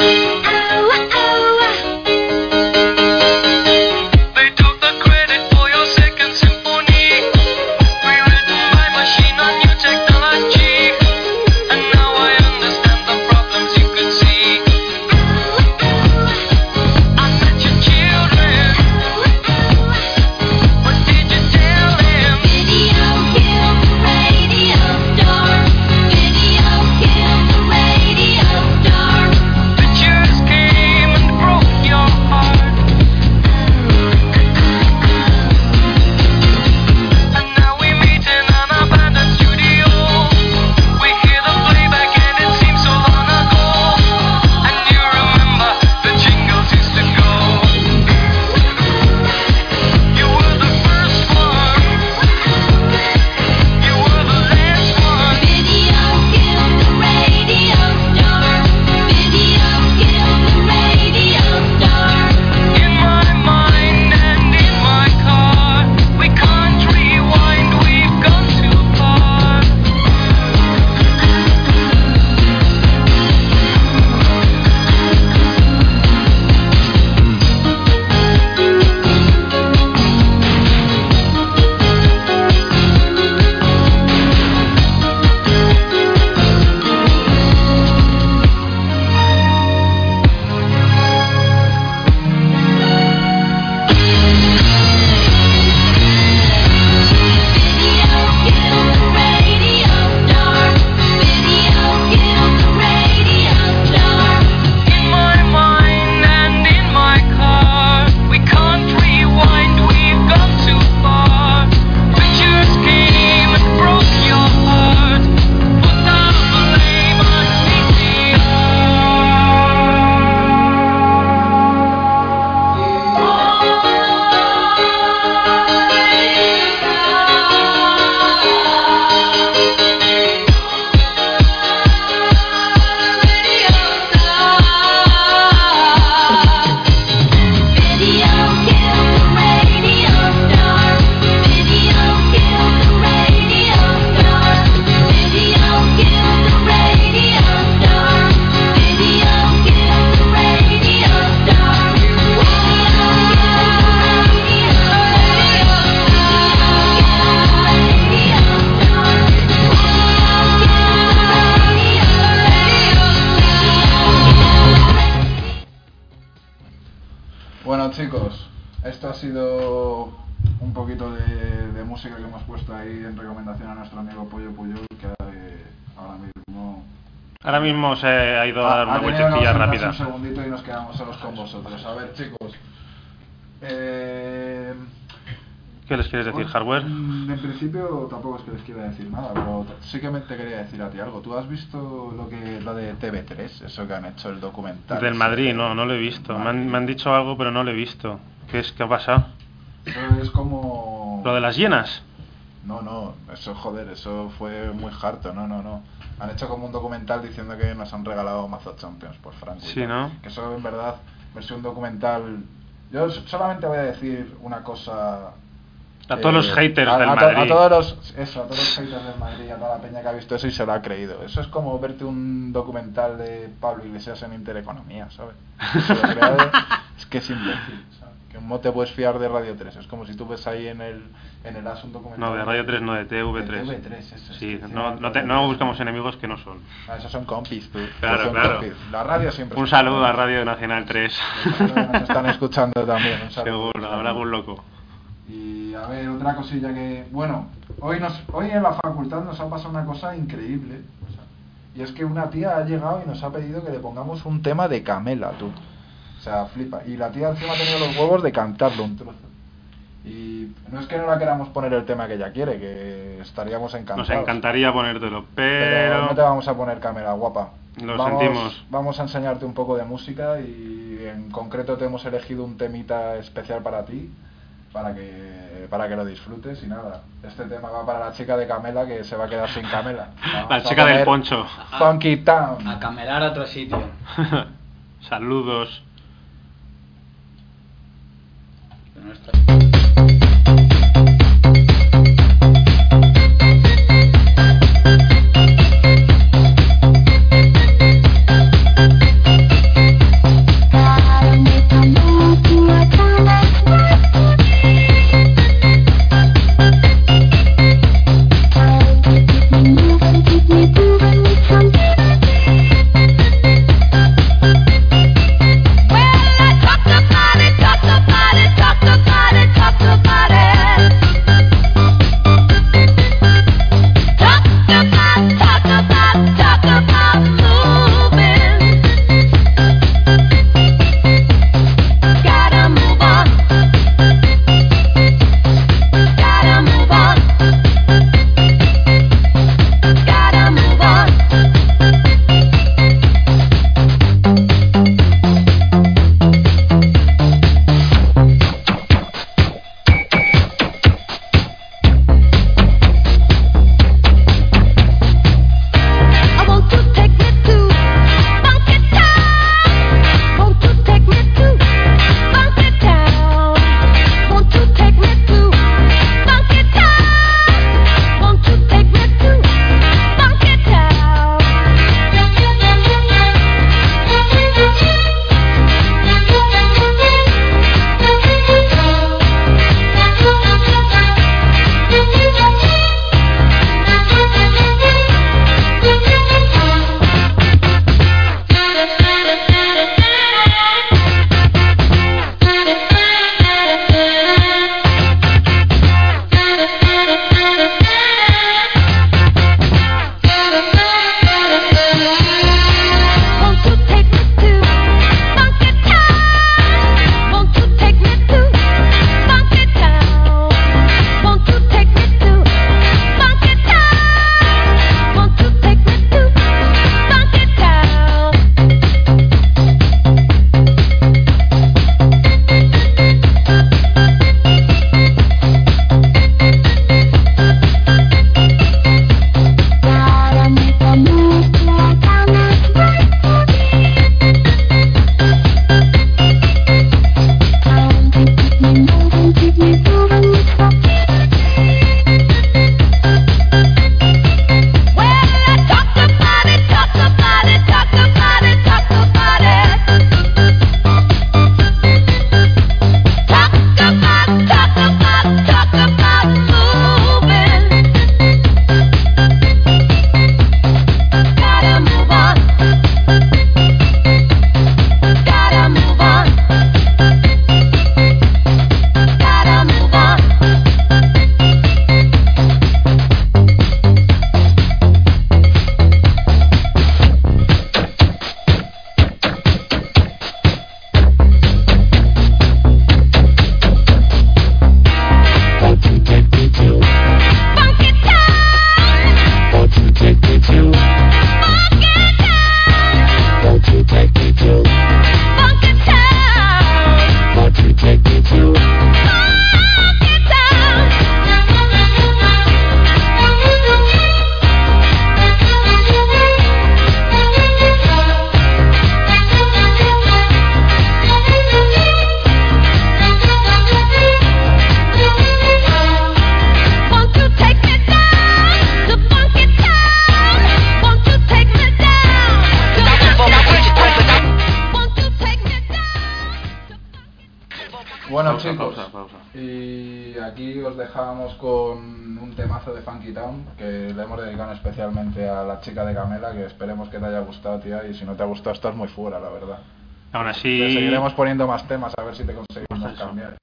Quieres decir, bueno, hardware? mm, En principio tampoco es que les quiera decir nada, pero sí que me te quería decir a ti algo. ¿Tú has visto lo que lo de TV3, eso que han hecho el documental? Del Madrid, no, no lo he visto. Me han, me han dicho algo, pero no lo he visto. ¿Qué es? ¿Qué ha pasado? Eso es como... ¿Lo de las llenas? No, no, eso joder, eso fue muy harto, no, no, no. Han hecho como un documental diciendo que nos han regalado mazo Champions por Franco. y Sí. ¿no? Que eso en verdad, versión documental... Yo solamente voy a decir una cosa A todos los haters a, del a Madrid. A todos los, eso, a todos los haters del Madrid, a toda la peña que ha visto eso y se lo ha creído. Eso es como verte un documental de Pablo Iglesias en Intereconomía, ¿sabes? Se lo es que es imbécil, ¿sabes? Que no te puedes fiar de Radio 3. Es como si tú ves ahí en el, en el AS un documental. No, de Radio 3, no, de TV3. De TV3, eso, Sí, sí, no, no, te- no buscamos enemigos que no son. Ah, esos son compis, tú. Claro, Son claro. compis. La radio siempre Un es- saludo a Radio Nacional 3. Nos están escuchando también. Un saludo. Seguro, habrá algún loco. Y a ver, otra cosilla que. Bueno, hoy, nos, hoy en la facultad nos ha pasado una cosa increíble. o sea, y es que una tía ha llegado y nos ha pedido que le pongamos un tema de Camela, tú. O sea, flipa. Y la tía encima ha tenido los huevos de cantarlo un trozo. Y no es que no la queramos poner el tema que ella quiere, que estaríamos encantados. Nos encantaría ponértelo, Pero pero. no te vamos a poner Camela, guapa. Lo vamos, sentimos. Vamos a enseñarte un poco de música y en concreto te hemos elegido un temita especial para ti, para que, para que lo disfrutes y nada. Este tema va para la chica de Camela que se va a quedar sin Camela. La Vamos chica del poncho. Funky Town. A camelar a otro sitio. Saludos. La chica de Camela, que esperemos que te haya gustado, tía, y si no te ha gustado estás muy fuera, la verdad. Aún Te así, seguiremos poniendo más temas a ver si te conseguimos cambiar.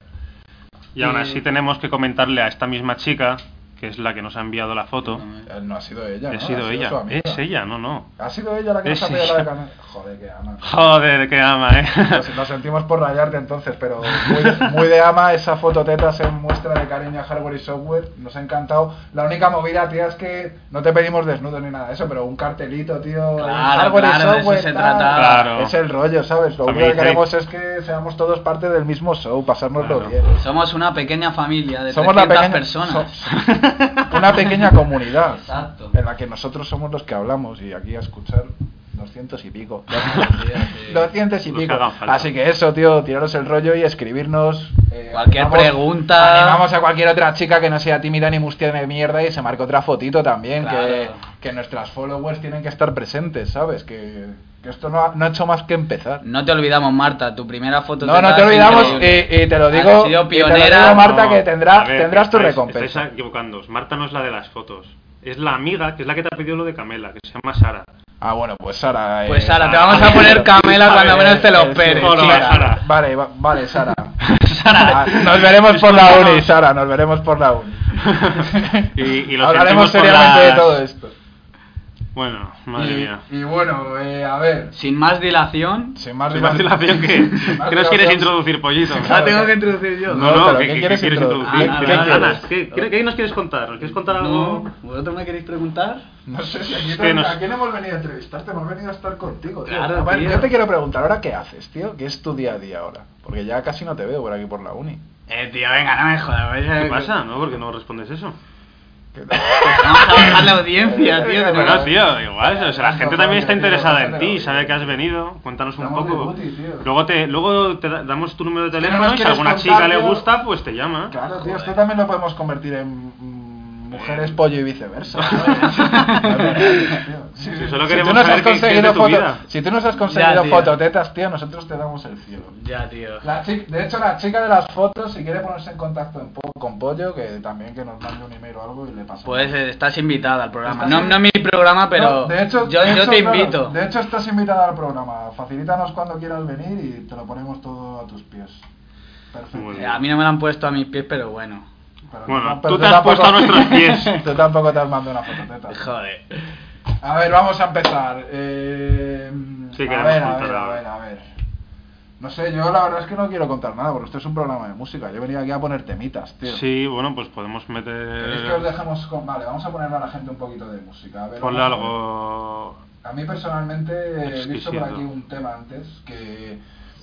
y aún así tenemos que comentarle a esta misma chica, que es la que nos ha enviado la foto. Eh, No ha sido ella, Ha ¿no? sido Ha ella. Es ella, no, no. Ha sido ella la que nos ha pedido la de. Camela. Joder, que ama. Joder, que ama, eh. Lo, lo sentimos por rayarte entonces, pero muy, muy de ama esa fototetas en muestra de cariño a hardware y software. Nos ha encantado. La única movida, tía, es que no te pedimos desnudo ni nada de eso, pero un cartelito, tío. Claro, hardware y claro, de eso software. se. Claro. Es el rollo, ¿sabes? Lo único que queremos es que seamos todos parte del mismo show, pasárnoslo Claro. bien. Somos una pequeña familia de Somos la 300 pequeña, personas. so- una pequeña comunidad Exacto. en la que nosotros somos los que hablamos y aquí a escuchar 200 y pico. 200 y pico. Así que eso, tío, tiraros el rollo y escribirnos. eh, Cualquier animamos- pregunta. Animamos a cualquier otra chica que no sea tímida ni mustia de mierda y se marque otra fotito también. Que, que nuestras followers tienen que estar presentes, ¿sabes? Que, que esto no ha, no ha hecho más que empezar. No te olvidamos, Marta, tu primera foto. No, no te olvidamos y, y te lo digo, sido y te lo pionera. digo, Marta, No, que tendrá, ver, tendrás tu estáis- recompensa. Estáis equivocando. Marta no es la de las fotos. Es la amiga, que es la que te ha pedido lo de Camela, que se llama Sara. Ah, bueno, pues Sara. Pues eh, Sara, te vamos a poner Camela cuando menos te lo eh, esperes. Vale, va- vale, Sara. Sara. Ah, Nos veremos por la uni, Sara, nos veremos por la uni. Y- y lo Hablaremos seriamente de las- todo esto. Bueno, madre y, mía. y bueno, eh, a ver, Sin más dilación. sin más ¿Sin más dilación que ¿Qué nos quieres introducir, pollito? La claro, tengo que- introducir yo. No, No, ¿qué, ¿qué qué- quieres introducir? introducir? Ah, ¿Qué nos quieres contar? ¿Nos quieres contar algo? No, ¿vosotros me queréis preguntar? No sé si aquí Es que no- nos- ¿A quién hemos venido a entrevistarte? Hemos venido a estar contigo, tío. Claro, A ver, tío. Yo te quiero preguntar, ¿ahora qué haces, tío? ¿Qué es tu día a día ahora? Porque ya casi no te veo por aquí por la uni. Eh, tío, venga, no me jodas. ¿Qué pasa? ¿No? ¿Por qué no respondes eso? ¿Qué Vamos a bajar la audiencia, tío. no- tío, igual, o sea, la gente también está interesada en ti, sabe que has venido cuéntanos un poco. Luego te, luego te da- damos tu número de teléfono y si a alguna chica le gusta, pues te llama. Claro, tío, esto también lo podemos convertir en mm, mujeres pollo y viceversa. Sí, solo queremos es si tú nos has conseguido tío. fototetas, tío, nosotros te damos el cielo. Ya, tío. La de hecho, la chica de las fotos, si quiere ponerse en contacto en po- con Pollo, que también que nos mande un email o algo y le pasamos. Pues eh, estás invitada al programa. No, no mi programa, pero No, de hecho, yo, de yo hecho, te claro, invito. de hecho, estás invitada al programa. Facilítanos cuando quieras venir y te lo ponemos todo a tus pies. Perfecto. Eh. A mí no me lo han puesto a mis pies, pero bueno. Pero Bueno, pero tú te has puesto a nuestros pies. tú tampoco te has mandado una fototeta. Joder. A ver, vamos a empezar. Eh, Sí, a queremos ver, a ver, a ver, a ver. No sé, yo la verdad es que no quiero contar nada, porque esto es un programa de música. Yo venía aquí a poner temitas, tío. Sí, bueno, pues podemos ¿Queréis que os meter... dejemos con... Vale, vamos a ponerle a la gente un poquito de música. A ver, Ponle vamos algo... A mí personalmente he visto por aquí un tema antes que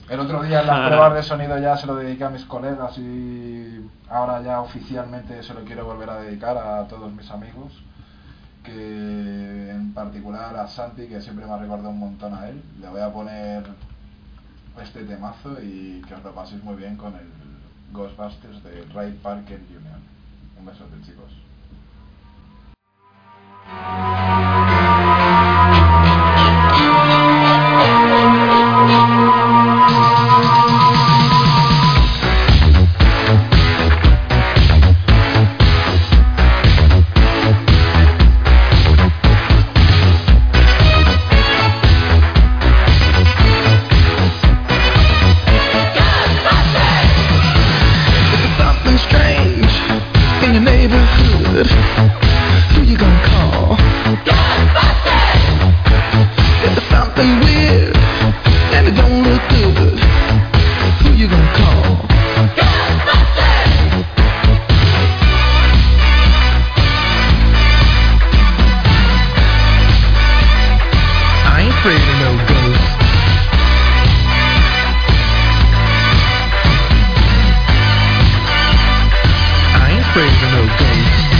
el otro día en las pruebas de sonido ya se lo dediqué a mis colegas y ahora ya oficialmente se lo quiero volver a dedicar a todos mis amigos que en particular a Santi que siempre me ha recordado un montón a él. Le voy a poner este temazo y que os lo paséis muy bien con el Ghostbusters de Ray Parker Jr. Un besote chicos Welcome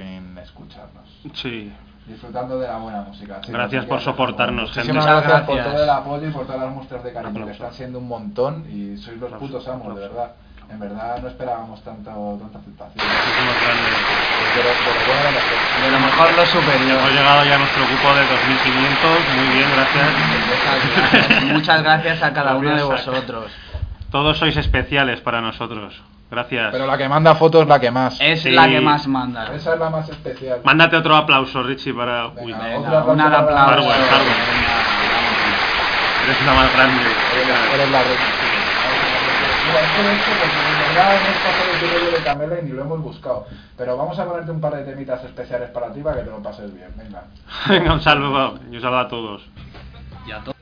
sin escucharnos. Sí. Disfrutando de la buena música. Gracias por soportarnos, gente. Muchísimas Muchas gracias por todo el apoyo y por todas las muestras de cariño, que están siendo un montón y sois los Aplausos, putos amos, de verdad. En verdad no esperábamos tanto, tanta aceptación. Muchísimas gracias. De lo, mejor. Lo superior. Hemos llegado ya a nuestro cupo de 2.500. Muy bien, gracias. Muchas gracias a cada uno de vosotros. Todos sois especiales para nosotros. Gracias. Pero la que manda fotos es la que más. Es Sí. la que más manda. Esa es la más especial. Mándate otro aplauso, Richie, para... Uy, Venga, Venga, otro aplauso una de aplauso. Harwell, Harwell. Eres la más grande. Eres la- eres la reina. Mira, esto lo he hecho porque en verdad hemos pasado el rollo de Camela y ni lo hemos buscado. Pero vamos a ponerte un par de temitas especiales para ti para que te lo pases bien. Venga. Venga, un saludo. Y un saludo a todos. Y a todos.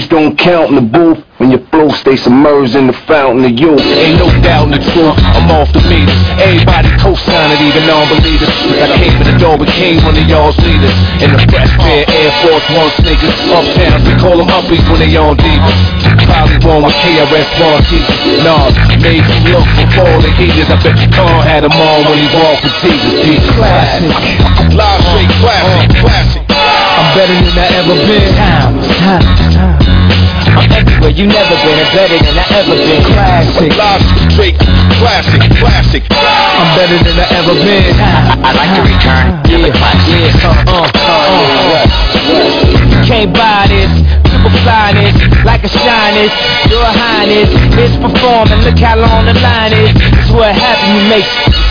So age don't count in the booth. When your flow stay submerged in the fountain of youth. Ain't no doubt in the truth, I'm off the meters. Everybody co-sign it, even non-believers. I came in the door, became one of y'all's leaders. In the fresh pair, Air Force One sneakers. Uptown, we call them uppies when they on divas. Probably one with KRS One teachers. Nah, made you look for all the heaters. I bet your car had them on when he walked with Jesus. Jesus. Classic. Live straight classic, uh-huh. classic. I'm better than I ever been. I'm everywhere you never been and better than I ever been. Classic. Live straight classic, classic. I'm better than I ever been. I'd like to return to the classic. Yeah, uh, uh, uh. Can't buy this. People fly this like a shyness. Your highness is performing. Look how long the line is. It's what happened. You make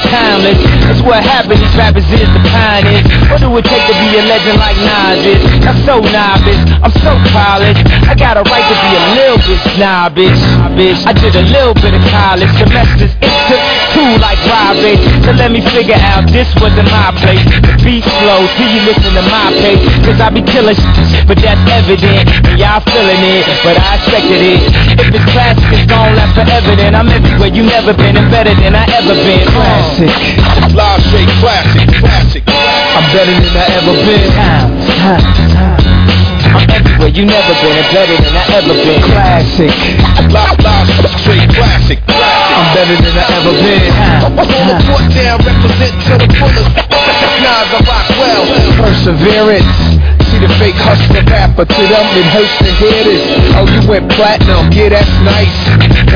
timeless. That's what happened. These rappers is the pioneers. What do it take to be a legend like Nas is? I'm so novice. I'm so polished. I got a right to be a little bit snobbish. I did a little bit of college semesters. It took two like Robbie to let me figure out this wasn't my place. The beat slow till you listen to my pace. Cause I be killing shit, but that's evident. And y'all feeling it, but I expected it. If it's classic, it's gon' last forever. Then I'm everywhere you never been and better than I ever been. Classic. Live straight classic, classic. I'm better than I ever been. Time, time, time. I'm everywhere you never been and better than I ever been. Classic. Live, live, straight classic. I'm better than I ever been. Hold the foot down, represent to the fullest. Recognize I rock well. Perseverance. The fake hustler rapper to them, it hurts to hear this. Oh, you went platinum, yeah, that's nice.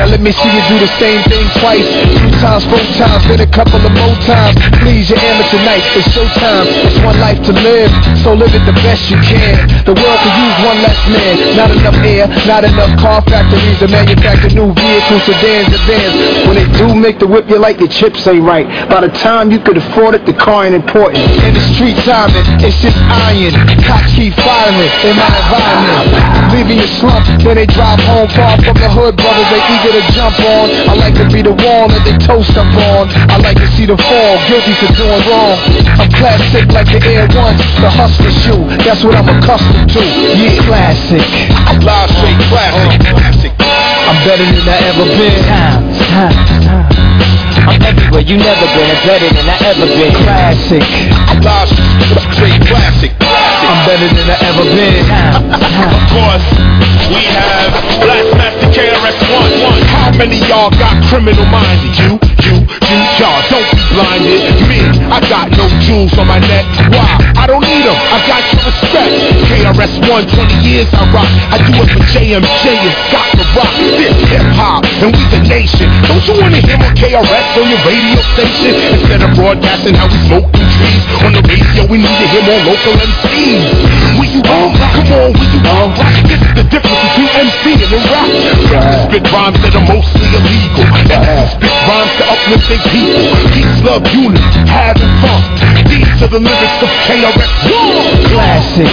Now let me see you do the same thing twice. Two times, four times, then a couple of more times. Please, your amateur night, it's showtime. It's one life to live, so live it the best you can. The world could use one less man. Not enough air, not enough car factories to manufacture new vehicles, sedans, and vans. When they do make the whip, you like your chips ain't right. By the time you could afford it, the car ain't important. In the street timing, it's just iron. Keep firing in my environment. Leaving your slump, then they drive home far from the hood, brothers they eager to jump on. I like to be the wall that they toast up on. I like to see the fall, guilty for doing wrong. I'm classic like the Air One, the hustler shoe. That's what I'm accustomed to. Yeah, classic. Live straight classic, oh. classic. I'm better than I ever been. Time, time, time. I'm everywhere you never been and better than I ever been. Classic. Live straight classic. I'm better than I ever been. Of course, we have Black Master KRS-One. How many y'all got criminal minded? You, you, you, y'all don't blinded. Me, I got no jewels on my neck. Why? I don't need them. I got your respect. KRS-One, 20 years I rock. I do it for JMJ and Scott the Rock. This hip hop, and we the nation. Don't you wanna hear more KRS on your radio station? Instead of broadcasting how we smoke them trees on the radio, we need to hear more local MCs. Where you on? Come on, where you on? This is the difference between MC and the rap. Spit rhymes that are mostly illegal. Spit rhymes to uplift their people. Peace, love, unity, having fun. These are the lyrics of KRS. Classic.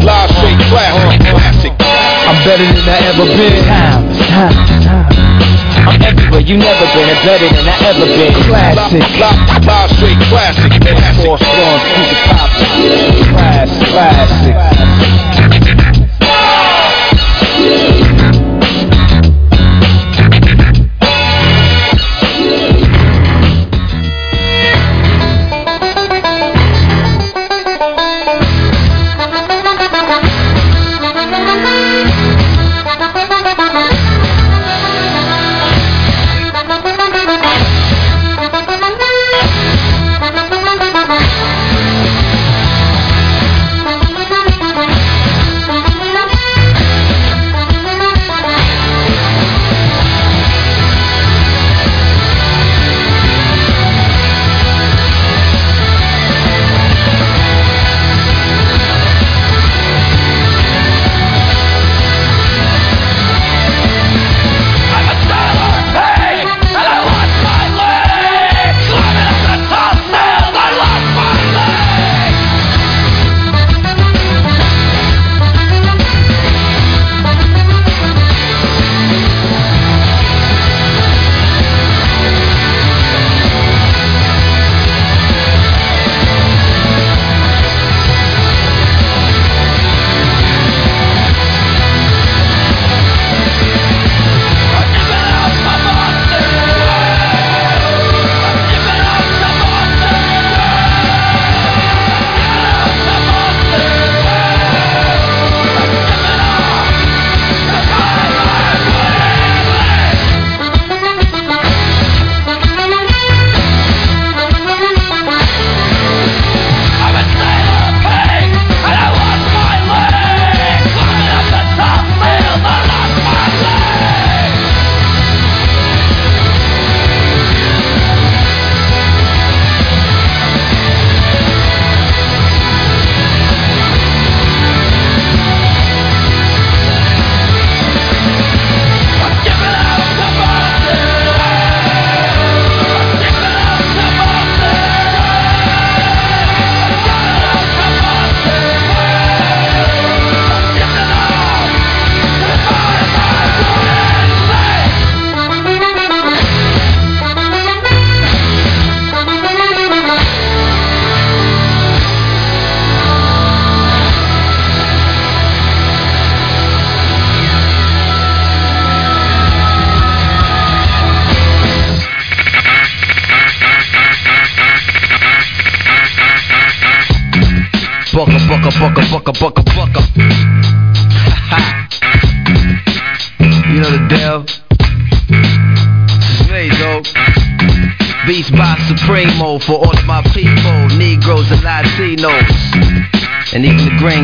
Live straight classic, uh-huh. classic. I'm better than I ever been. Time, time, time. I'm everywhere you never been and better than I ever been. Classic. Live, live straight classic, classic. Force storms, keep it poppin'. Classic, classic. Thank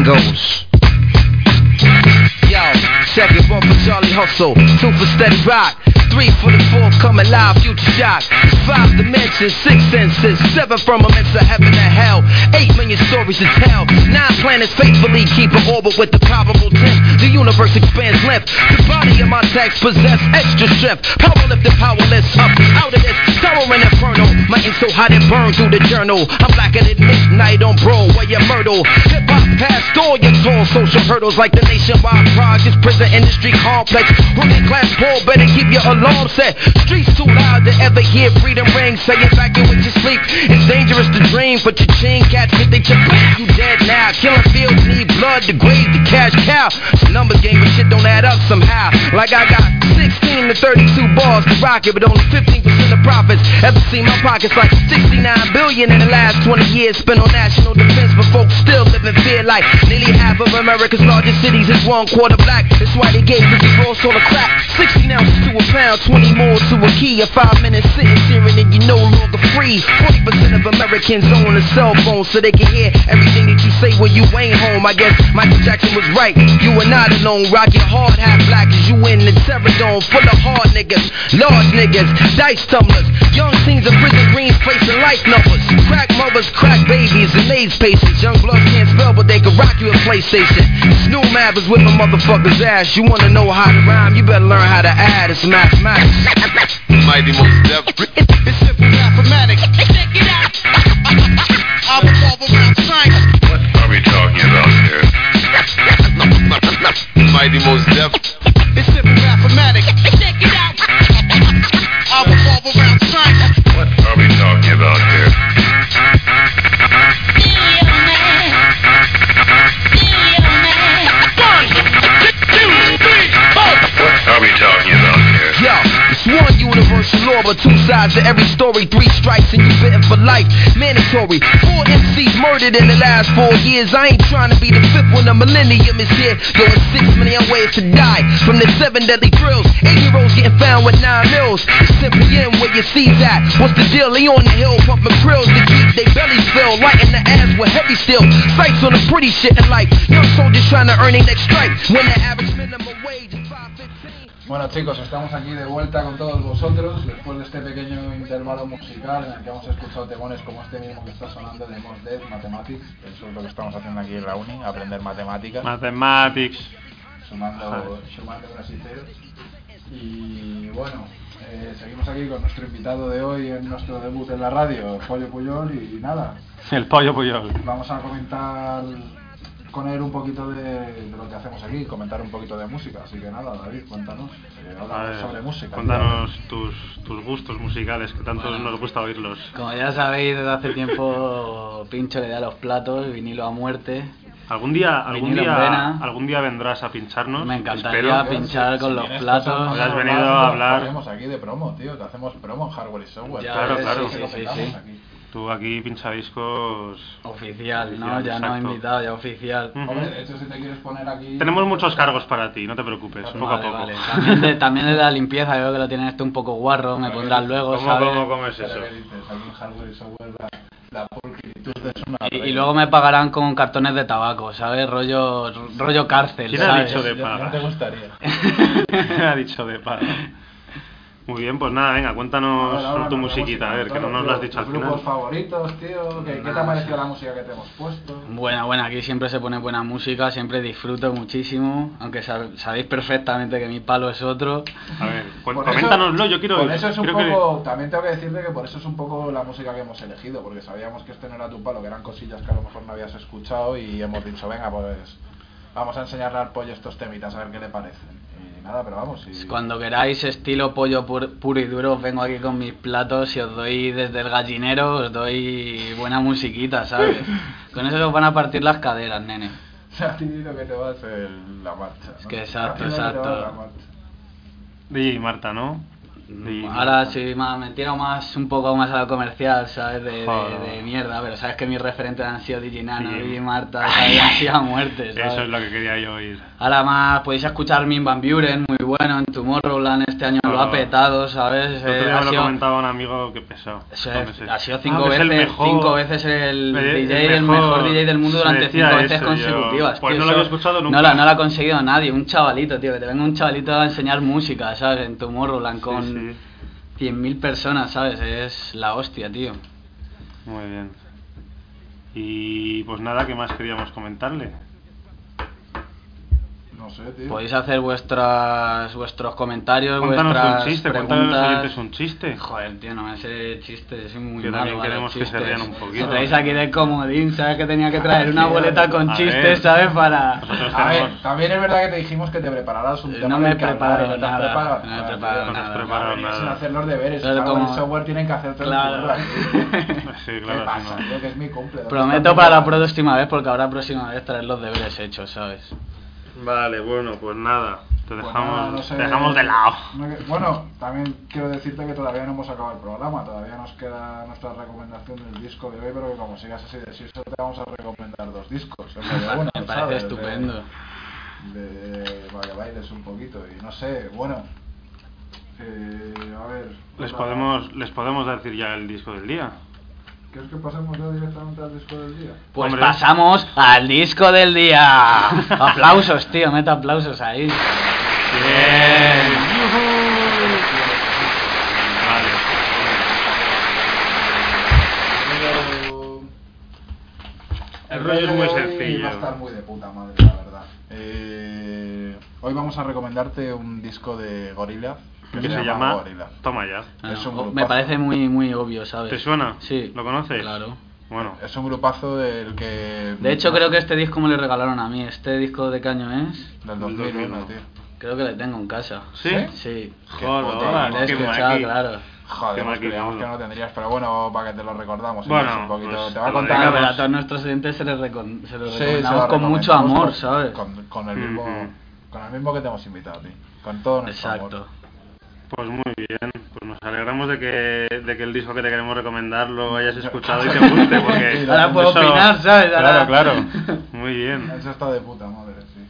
gringos. Yo, second one for Charlie Hustle, two for Steady Rock, three for the fourth coming live, future shock. Five dimensions, six senses, seven firmaments of heaven and hell, eight million stories to tell. Nine planets faithfully keep an orbit with the probable tenth. The universe expands length. The body of my text possess extra strength. Power lift lifted, powerless, up out of this towering inferno. My ink so hot it burned through the journal. I'm blacker than midnight on Broadway and Myrtle. Hip hop past all your tall social hurdles like the nationwide projects, prison industry complex. Working class poor, better keep your alarm set. Streets too loud to ever hear freedom ring. Say it back in with your sleep. It's dangerous to dream, but your chain cats get they chip. You dead now. Killing fields need blood to grade the cash cow. A numbers game, but shit don't add up somehow. Like I got 16 to 32 bars to rock it, but only 15% of profits. Ever seen my pockets like 69 billion in the last 20 years spent on national defense, but folks still live in fear like nearly half of America's largest cities is one quarter black. That's why they gave Ricky Ross all the crap. 16 ounces to a pound, 20 more to a key. A five minute sitting steering and you no longer free. 40% of Americans own a cell phone so they can hear everything that you say when you ain't home. I guess Michael Jackson was right. You are not alone. Rocking hard, half black as you in the terror dome. Full of hard niggas, large niggas, dice tumblers. Young teens of prison greens placing life numbers. Crack mothers, crack babies, and AIDS patients. Young bloods can't spell, but they can rock you a PlayStation. Snow Mab is whipping motherfuckers' ass. You wanna know how to rhyme? You better learn how to add. It's mathematics. Mighty most def. It's simple mathematics. Check it out. I revolve around science. What are we talking about here? Mighty most def. It's simple mathematics. Check it out. I revolve around science. What are we talking about here? Universal law, but two sides to every story. Three strikes and you bitten for life. Mandatory. Four MCs murdered in the last four years. I ain't trying to be the fifth when the millennium is here. Yo, it's six million ways to die from the seven deadly thrills. Eight year olds getting found with nine mils. It's simply in where you see that. What's the deal? They on the hill pumping grills to keep their bellies filled. Lighting the ass with heavy steel. Sights on the pretty shit in life. Young soldiers trying to earn their next strike. When the average minimum wage is 515. Bueno chicos, estamos aquí de vuelta con todos vosotros después de este pequeño intervalo musical en el que hemos escuchado temones como este mismo que está sonando de Mos Def, Mathematics, eso es lo que estamos haciendo aquí en la uni, aprender matemáticas, Mathematics. sumando, sumando brasileros. Y bueno, eh, seguimos aquí con nuestro invitado de hoy en nuestro debut en la radio, Pollo Puyol, y nada, El pollo puyol. vamos a comentar con él un poquito de, de lo que hacemos aquí, comentar un poquito de música. Así que nada, David, cuéntanos. eh, ver, sobre música. Cuéntanos tus, tus gustos musicales, que tanto nos gusta oírlos. Como ya sabéis, desde hace tiempo Pincho le da los platos, vinilo a muerte. Algún día, algún día, algún día vendrás a pincharnos. Me encantaría espero. pinchar con los platos. Has venido a hablar. ponemos aquí de promo, tío, que hacemos promo en hardware y software. Ya Claro, claro. sí. Aquí. Tú aquí pincha discos. Oficial, ¿no? Ya no invitado, ya oficial. Ujú. Hombre, de hecho, si te quieres poner aquí. Tenemos muchos cargos para ti, no te preocupes, poco Vale, a poco. vale. También, de, también de la limpieza, veo que lo tienen esto un poco guarro, me pondrás luego, y la, luego me pagarán con cartones de tabaco, ¿sabes? Rollo, rollo cárcel, ¿Quién ha ¿sabes? dicho de Ya- ya paga? te gustaría. Me ha dicho de paga. Muy bien, pues nada, venga, cuéntanos Ahora, ahora, tu musiquita, a ver, que no nos lo has dicho al tus final. grupos favoritos, tío? ¿Qué, qué te ha parecido la música que te hemos puesto? Buena, buena, aquí siempre se pone buena música, siempre disfruto muchísimo, aunque sab- sabéis perfectamente que mi palo es otro. A ver, Por eso- coméntanoslo, yo quiero Por eso es un que- poco, también tengo que decirte que por eso es un poco la música que hemos elegido, porque sabíamos que este no era tu palo, que eran cosillas que a lo mejor no habías escuchado y hemos dicho, venga, pues vamos a enseñarle al pollo estos temitas a ver qué le parecen. Nada, pero vamos, y... Cuando queráis estilo pollo pur- puro y duro, os vengo aquí con mis platos y os doy desde el gallinero, os doy buena musiquita, ¿sabes? Con eso os van a partir las caderas, nene. a ti lo que te va es el- la marcha. ¿no? que exacto, A que exacto. es. DJ Marta, ¿no? De- Ahora sí, más, me tiro más un poco más a lo comercial, ¿sabes? De, de- Joder. de mierda, pero sabes que mis referentes han sido DJ Nano, Sí. DJ Marta, ¿sabes? han sido a muerte, ¿sabes? Eso es lo que quería yo oír. Ahora más podéis escuchar Min Van Buren, muy bueno en Tomorrowland, este año lo ha petado, ¿sabes? Otro día me lo sido- comentaba un amigo que ese. ha sido Ah, cinco veces, mejor. cinco veces el El- DJ, el el mejor. DJ del mundo durante cinco veces eso, yo- consecutivas. pues tío, no lo había escuchado nunca. No, la- no lo ha conseguido nadie, un chavalito, tío, que te venga un chavalito a enseñar música, ¿sabes? En Tomorrowland con sí. 100.000 personas, ¿sabes? Es la hostia, tío. Muy bien. Y pues nada, ¿qué más queríamos comentarle? No sé, tío. Podéis hacer vuestras vuestros comentarios, Cuéntanos vuestras un chiste, preguntas. un chiste. Joder, tío, no me sé chistes, soy muy Que malo queremos que se rían un poquito. Me traéis aquí de comodín, ¿sabes? Que tenía que traer una boleta con a chistes, ver. ¿sabes? Para... A ver, también es verdad que te dijimos que te prepararas un tema no me he preparado no te has nada, preparado no me he nada, preparado tío. No nada. sin nada. hacer los deberes. Pero Claro, como- el software tienen que hacer todo Claro. Sí, ¿Qué claro, pasa, sí, no. tío? Que es mi cumple. ¿dónde Prometo para la próxima vez, porque ahora próxima vez traer los deberes hechos, ¿sabes? Vale, bueno, pues nada. Te Pues dejamos, nada, no sé. te dejamos de lado. No Bueno, también quiero decirte que todavía no hemos acabado el programa, todavía nos queda nuestra recomendación del disco de hoy, pero que como sigas así de siso te vamos a recomendar dos discos. de uno, Me ¿sabes? parece De- estupendo. De, para que bailes un poquito y no sé, bueno. eh, a ver. Les podemos, les podemos decir ya el disco del día. ¿Quieres que pasemos ya directamente al disco del día? Pues Hombre. pasamos al disco del día. aplausos, tío, meta aplausos ahí. Vale. Pero- El rollo es muy sencillo. Va a estar muy de puta madre, la verdad. Eh, hoy vamos a recomendarte un disco de Gorillaz que, se llama Gorillaz. Toma ya. Es un Ah, me parece muy muy obvio, ¿sabes? ¿Te suena? Sí. ¿Lo conoces? Claro. Bueno, Es un grupazo del que. De hecho, creo que este disco me lo regalaron a mí. ¿Este disco de qué año es? Del 2001, tío. Creo que le tengo en casa. ¿sí? Sí. Joder, Lo he qué escuchado, claro. Joder, pues creíamos que no tendrías, pero bueno, para que te lo recordamos. Bueno, un poquito. pues te va a contar. Pero a todos nuestros oyentes se les, recon- se los Sí, se recomendamos lo con mucho amor, ¿sabes? Con, con el mismo, Ujú. con el mismo que te hemos invitado ti. Con todo nuestro Exacto. amor. Pues muy bien, pues nos alegramos de que, de que el disco que te queremos recomendar lo hayas escuchado y te guste, porque Ahora puedo eso- opinar, ¿sabes? Ahora- Claro, claro, muy bien. Eso está de puta madre, sí.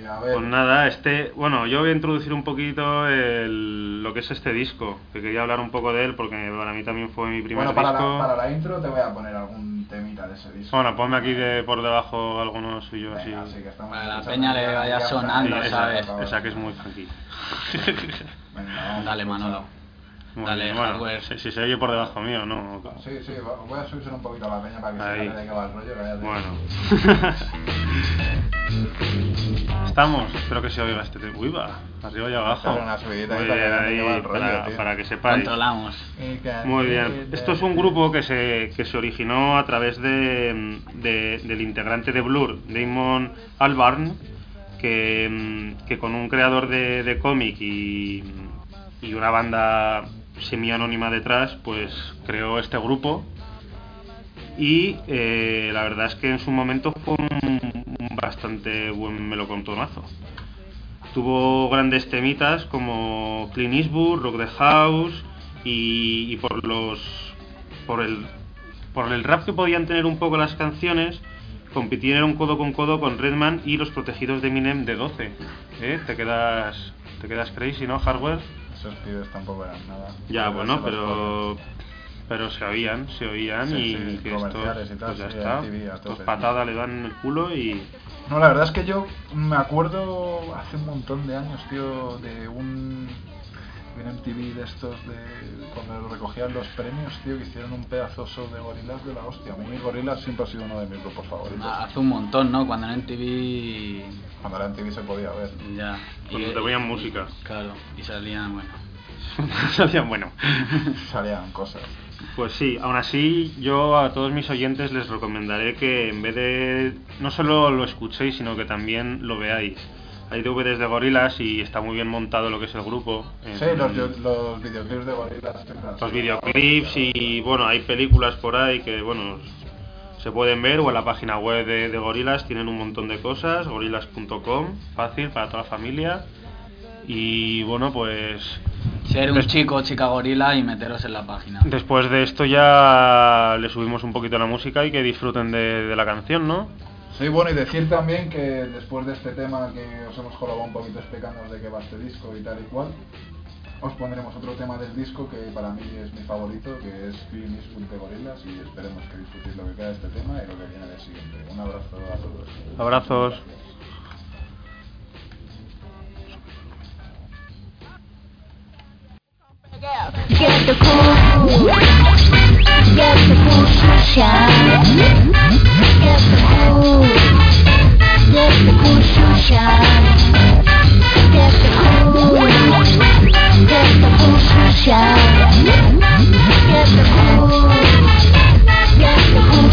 Y a ver. Pues nada, este, bueno, yo voy a introducir un poquito el- lo que es este disco, que quería hablar un poco de él porque para mí también fue mi primer bueno, para disco. la, para la intro te voy a poner algún de ese disco. Bueno, ponme aquí de por debajo algunos suyos así. Venga, así que estamos Para la peña le ya- vaya ya sonando, está, esa, ¿sabes? esa que es muy. Venga, vamos Dale, Manolo. Muy Dale, bien, bueno, hardware. si, si se oye por debajo mío, ¿no? Sí, sí, voy a subir un poquito a la peña para que Ahí. se vea de qué va el rollo. que Bueno. Estamos, espero que se oiga este tema. Uy, va, arriba y abajo. Una subidita para que ahí, el rollo, para, tío. para que sepáis. Controlamos. Muy bien. Esto es un grupo que se, que se originó a través de, de- del integrante de Blur, Damon Albarn, que, que con un creador de, de cómic y, y una banda semi-anónima detrás, pues creó este grupo. Y eh, la verdad es que en su momento fue un bastante buen melocontonazo. Tuvo grandes temitas como Clean Eastwood, Rock the House y, y por los por el por el rap que podían tener un poco las canciones compitieron codo con codo con Redman y los protegidos de Eminem de 12. ¿Eh? Te quedas te quedas crazy, ¿no? Hardware. Esos pibes tampoco eran nada. Ya, bueno, pero pero se oían, se oían Sí, y sí, que estos, y tal, pues ya sí, está. Estos patada le dan en el culo y No, la verdad es que yo me acuerdo hace un montón de años, tío, de un, un MTV de estos, de cuando recogían los premios, tío, que hicieron un pedazo show de gorilas de la hostia. A mí Gorilas siempre ha sido uno de mis grupos favoritos. Ah, Hace un montón, ¿no? Cuando en MTV... Cuando era MTV se podía ver. Ya. Cuando te ponían música. Claro, y salían, bueno... salían bueno. Salían cosas. Pues sí, aún así yo a todos mis oyentes les recomendaré que en vez de no solo lo escuchéis, sino que también lo veáis. Hay DVDs de gorilas y está muy bien montado lo que es el grupo. En- Sí, los, los videoclips de gorilas. los videoclips y bueno, hay películas por ahí que bueno, se pueden ver o en la página web de, de Gorilas tienen un montón de cosas, gorilas.com, fácil para toda la familia. Y bueno, pues Ser un Des- chico, chica gorila y meteros en la página. Después de esto ya le subimos un poquito la música y que disfruten de, de la canción, ¿no? Sí, bueno, y decir también que después de este tema que os hemos colocado un poquito explicándoos de qué va este disco y tal y cual, os pondremos otro tema del disco que para mí es mi favorito, que es Clint Eastwood de y esperemos que disfrutéis lo que queda de este tema y lo que viene del siguiente. Un abrazo a todos. Abrazos. Get the cool, get the cool shine. Get the cool, get the cool shine. Get the cool, get the cool shine. Get the cool, get the cool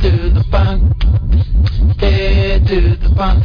to the funk. Dead to the funk.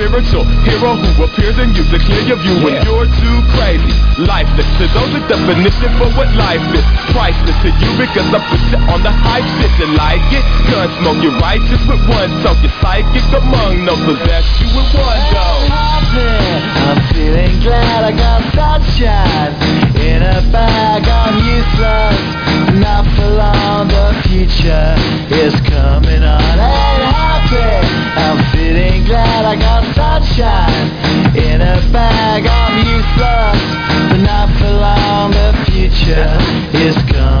spiritual hero who appears in you to clear your view when you're too crazy. Lifeless to those the definition for what life is. Priceless to you because I put you on the hype shit. You like it? Gun smoke, you're righteous with one talk. You're psychic among no possess you with one go. I'm feeling glad I got sunshine in a bag. I'm useless, not for long. The future is coming on. Ain't happy. I'm glad I got sunshine in a bag. I'm useless, but not for long. The future is coming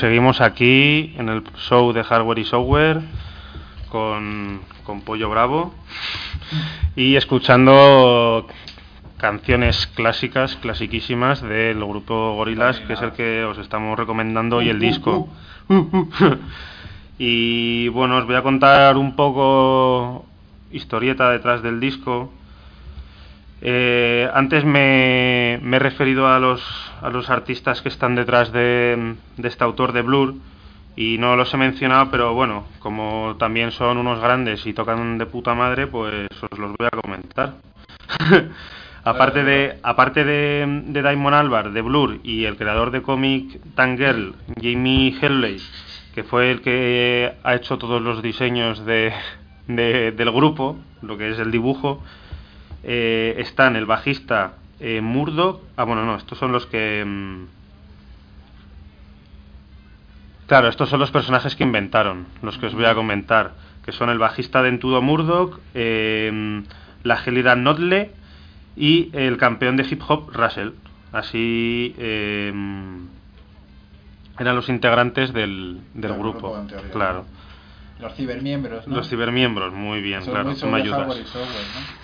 seguimos aquí en el show de Hardware y Software con, con Pollo Bravo y escuchando canciones clásicas, clasiquísimas del grupo Gorillaz, que es el que os estamos recomendando hoy el disco. y bueno, os voy a contar un poco historieta detrás del disco. Eh, antes me, he referido a los, a los artistas que están detrás de, de este autor de Blur y no los he mencionado, pero bueno, como también son unos grandes y tocan de puta madre, pues os los voy a comentar. aparte de aparte de, de Damon Albarn, de Blur y el creador de cómic Tangirl, Jamie Helley, que fue el que ha hecho todos los diseños de- del grupo, lo que es el dibujo, eh, están el bajista eh, Murdoch. Ah, bueno, no, estos son los que. mm, Claro, estos son los personajes que inventaron, los que os voy a comentar, que son el bajista de Entudo Murdoch, eh, la gelida Notle y el campeón de hip hop Russell. Así eh, eran los integrantes del, del grupo, grupo, en teoría. claro. Los cibermiembros, ¿no? Los cibermiembros, muy bien, Son claro, muy me sobre ayudas. software, ¿no?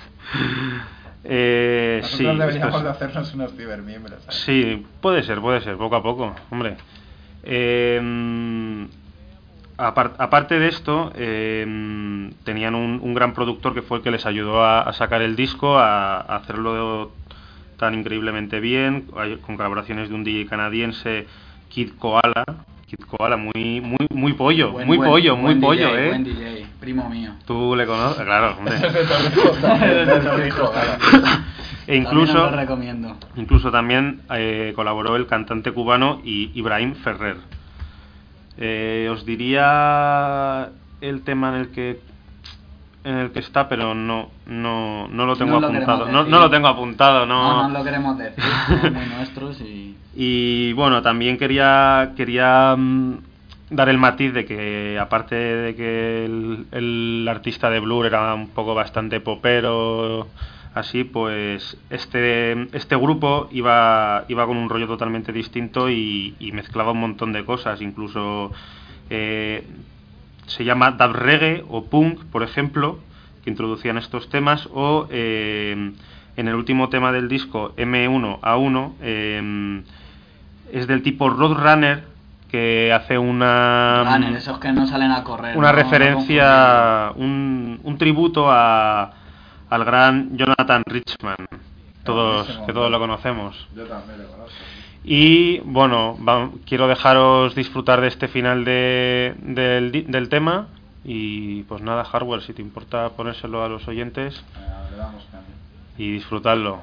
Eh, Nosotros sí, deberíamos esto es- de hacernos unos cibermiembros. ¿sabes? Sí, puede ser, puede ser, poco a poco, hombre. Eh, apar- aparte de esto, eh, tenían un, un gran productor que fue el que les ayudó a, a sacar el disco, a, a hacerlo tan increíblemente bien, con colaboraciones de un DJ canadiense, Kid Koala. Kid Koala, muy, muy, muy pollo, Buen- muy buen- pollo, muy pollo, ¿eh? Buen DJ, primo mío. Tú le conoces, claro, hombre. Ese es de Torrijos también, es de Torrijos, claro. e incluso, También lo recomiendo. incluso también eh, colaboró el cantante cubano I- Ibrahim Ferrer. Eh, os diría el tema en el que en el que está, pero no no, no lo tengo No apuntado. No, no lo tengo apuntado, no. No, no lo queremos decir, somos muy nuestros y... Y bueno, también quería, quería mm, dar el matiz de que, aparte de que el, artista de Blur era un poco bastante popero, así, pues este, este grupo iba, iba con un rollo totalmente distinto y, y mezclaba un montón de cosas, incluso eh, se llama dub reggae o punk, por ejemplo, que introducían estos temas, o eh, en el último tema del disco M1A1 eh, es del tipo Roadrunner que hace una Runner, esos que no salen a correr. una no- no referencia, un, un tributo a, al gran Jonathan Richman, todos que todos lo conocemos. Yo también lo conozco. Y bueno, va- quiero dejaros disfrutar de este final de- del, di- del tema. Y pues nada, hardware, si te importa ponérselo a los oyentes y disfrutarlo.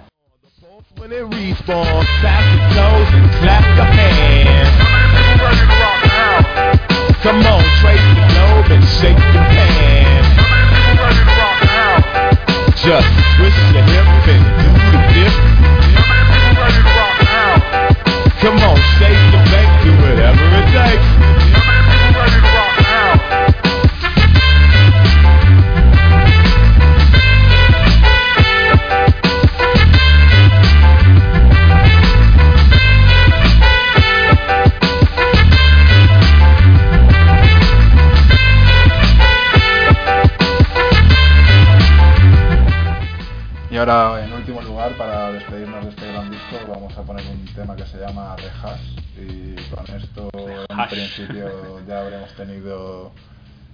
Come on, trace the globe and shake your hands. Just twist your hip and do the dip. Come on, shake the bank, do whatever it takes. Ahora, en último lugar, para despedirnos de este gran disco, vamos a poner un tema que se llama Rehash. Y con esto, en principio, ya habremos tenido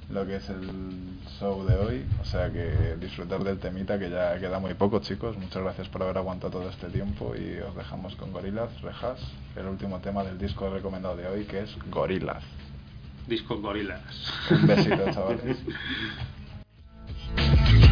lo que es el show de hoy. O sea que disfrutar del temita, que ya queda muy poco, chicos. Muchas gracias por haber aguantado todo este tiempo. Y os dejamos con Gorillaz, Rehash, el último tema del disco recomendado de hoy, que es Gorillaz. Disco Gorilas. Un besito, chavales.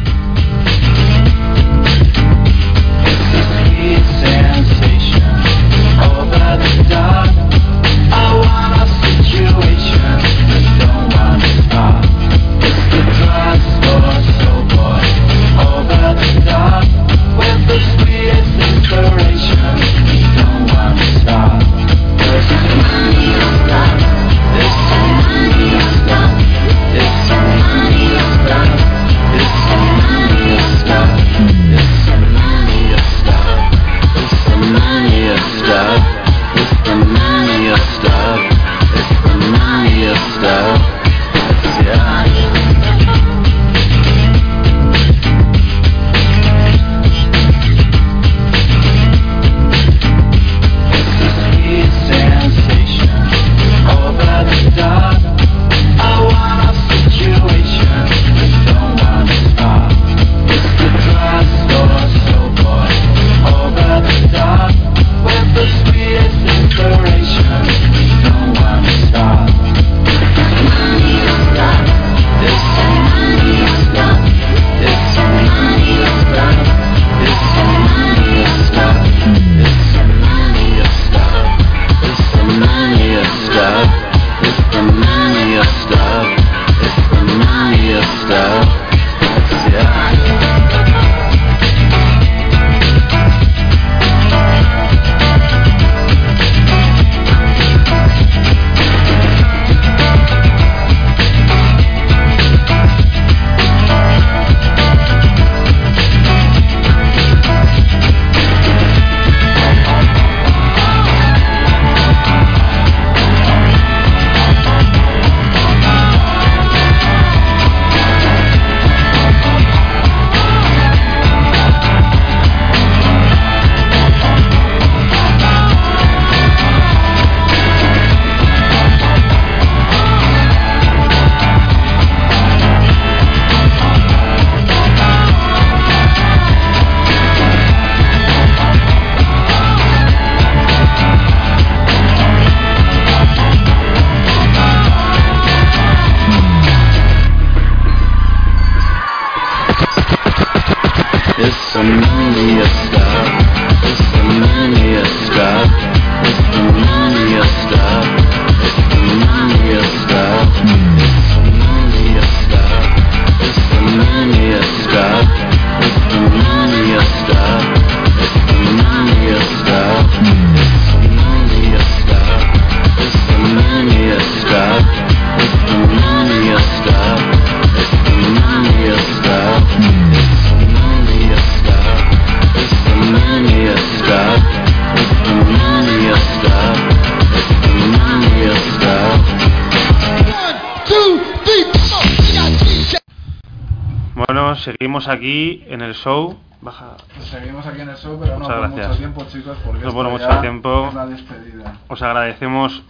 seguimos aquí en el show. Baja. Seguimos aquí en el show, pero no Muchas por gracias. mucho tiempo, chicos, porque No por esto mucho ya tiempo. es la despedida. Os agradecemos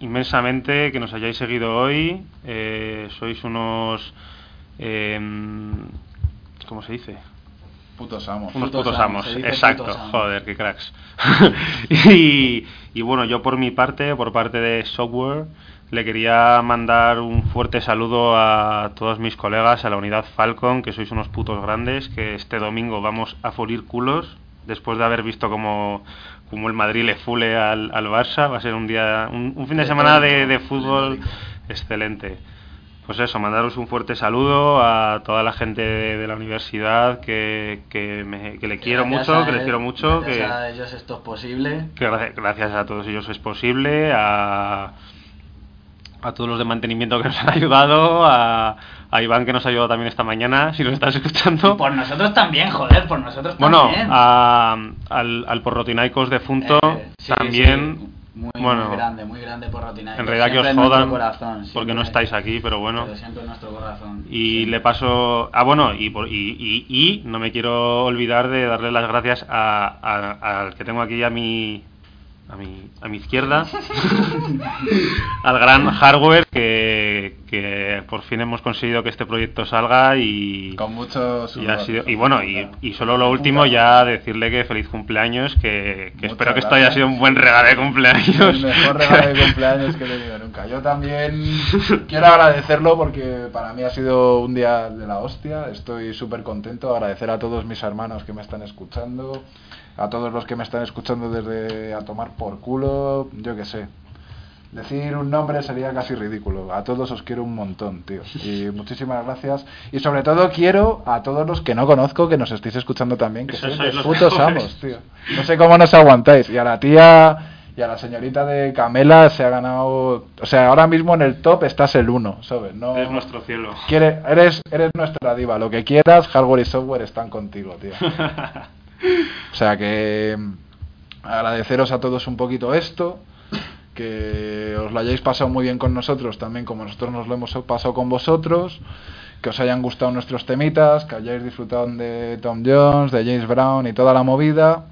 inmensamente que nos hayáis seguido hoy. Eh, sois unos. em, ¿Cómo se dice? Putos amos. Unos Putos putos, amos, exacto, putos amos. joder, qué cracks. y, y bueno, yo por mi parte, por parte de Software, le quería mandar un fuerte saludo a todos mis colegas, a la unidad Falcon, que sois unos putos grandes, que este domingo vamos a fulir culos, después de haber visto como, como el Madrid le fule al, al Barça, va a ser un día, un, un fin de semana de, de fútbol excelente. Pues eso, mandaros un fuerte saludo a toda la gente de, de la universidad que, que, me- que le quiero mucho, a que les quiero mucho, gracias que, a ellos esto es posible. que gracias, gracias a todos ellos es posible, a, a todos los de mantenimiento que nos han ayudado, a, a Iván que nos ha ayudado también esta mañana, si nos estás escuchando. Por nosotros también, joder, por nosotros Bueno, también. a, al, al Porrotinaicos defunto Eh, sí, también. sí, muy, bueno, muy grande, muy grande por Rotinaicos. en realidad que os jodan corazón, porque no estáis aquí, pero bueno. Pero siempre en nuestro corazón. Y le paso. Ah, bueno, y, por- y, y, y no me quiero olvidar de darle las gracias a- a- al que tengo aquí a mi. A mi, a mi izquierda, al gran hardware que, que por fin hemos conseguido que este proyecto salga y, Con muchos y, ha sido- y bueno, y, y solo lo último ya decirle que feliz cumpleaños, que, que espero que esto haya sido un buen regalo de cumpleaños. El mejor regalo de cumpleaños que he tenido nunca. Yo también quiero agradecerlo porque para mí ha sido un día de la hostia. Estoy súper contento. Agradecer a todos mis hermanos que me están escuchando, a todos los que me están escuchando desde a tomar por culo, yo qué sé. Decir un nombre sería casi ridículo. A todos os quiero un montón, tío. Y muchísimas gracias. Y sobre todo quiero a todos los que no conozco que nos estéis escuchando también, que sois los putos amos, tío. No sé cómo nos aguantáis. Y a la tía y a la señorita de Camela se ha ganado. O sea, ahora mismo en el top estás el uno, ¿sabes? No, Es nuestro cielo. Quiere- eres, eres nuestra diva. Lo que quieras, hardware y software están contigo, tío. O sea que mm, agradeceros a todos un poquito esto, que os lo hayáis pasado muy bien con nosotros, también como nosotros nos lo hemos pasado con vosotros, que os hayan gustado nuestros temitas, que hayáis disfrutado de Tom Jones, de James Brown y toda la movida,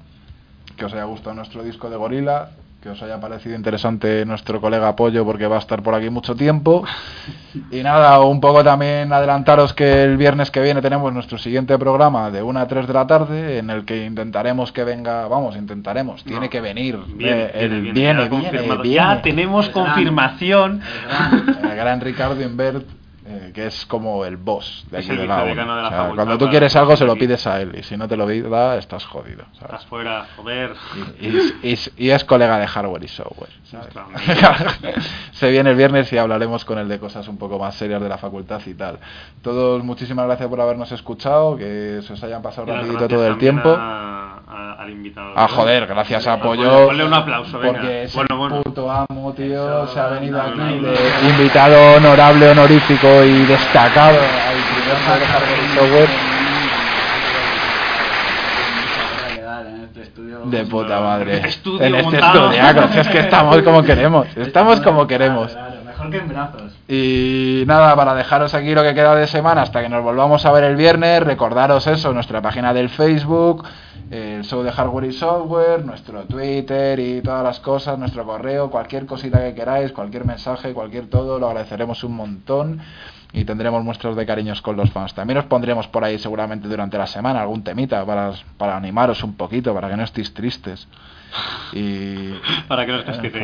que os haya gustado nuestro disco de Gorila, que os haya parecido interesante nuestro colega Apoyo porque va a estar por aquí mucho tiempo. Y nada, un poco también adelantaros que el viernes que viene tenemos nuestro siguiente programa de 1 a 3 de la tarde en el que intentaremos que venga, vamos, intentaremos, tiene No. que venir. Viene, eh, el viene, viene, ya viene, viene. Ya tenemos El gran- confirmación. El gran Ricardo Invert, eh, que es como el boss de aquí de la de la O sea, cuando tú quieres algo se lo pides a él y si no te lo da estás jodido. ¿sabes? Estás fuera, joder. Y, y- y es colega de hardware y software. Se viene el viernes y hablaremos con él de cosas un poco más serias de la facultad y tal. Todos, muchísimas gracias por habernos escuchado, que se os hayan pasado rapidito todo el tiempo. a- a- al invitado. Ah, joder, gracias a Ponle- Pollo. Ponle un aplauso, venga. Porque es Bueno, bueno. puto amo, tío. se ha venido no, aquí no, no. de invitado honorable, honorífico y destacado al primer de Software. Puta madre. estudio en este montado. estudiaco, si es que estamos como queremos. Estamos como queremos. Que en brazos. Y nada, para dejaros aquí lo que queda de semana hasta que nos volvamos a ver el viernes, recordaros eso, nuestra página del Facebook, el show de hardware y software, nuestro Twitter y todas las cosas, nuestro correo, cualquier cosita que queráis, cualquier mensaje, cualquier todo, lo agradeceremos un montón y tendremos muestras de cariños con los fans. También os pondremos por ahí seguramente durante la semana algún temita para, para animaros un poquito, para que no estéis tristes. Y Para que no.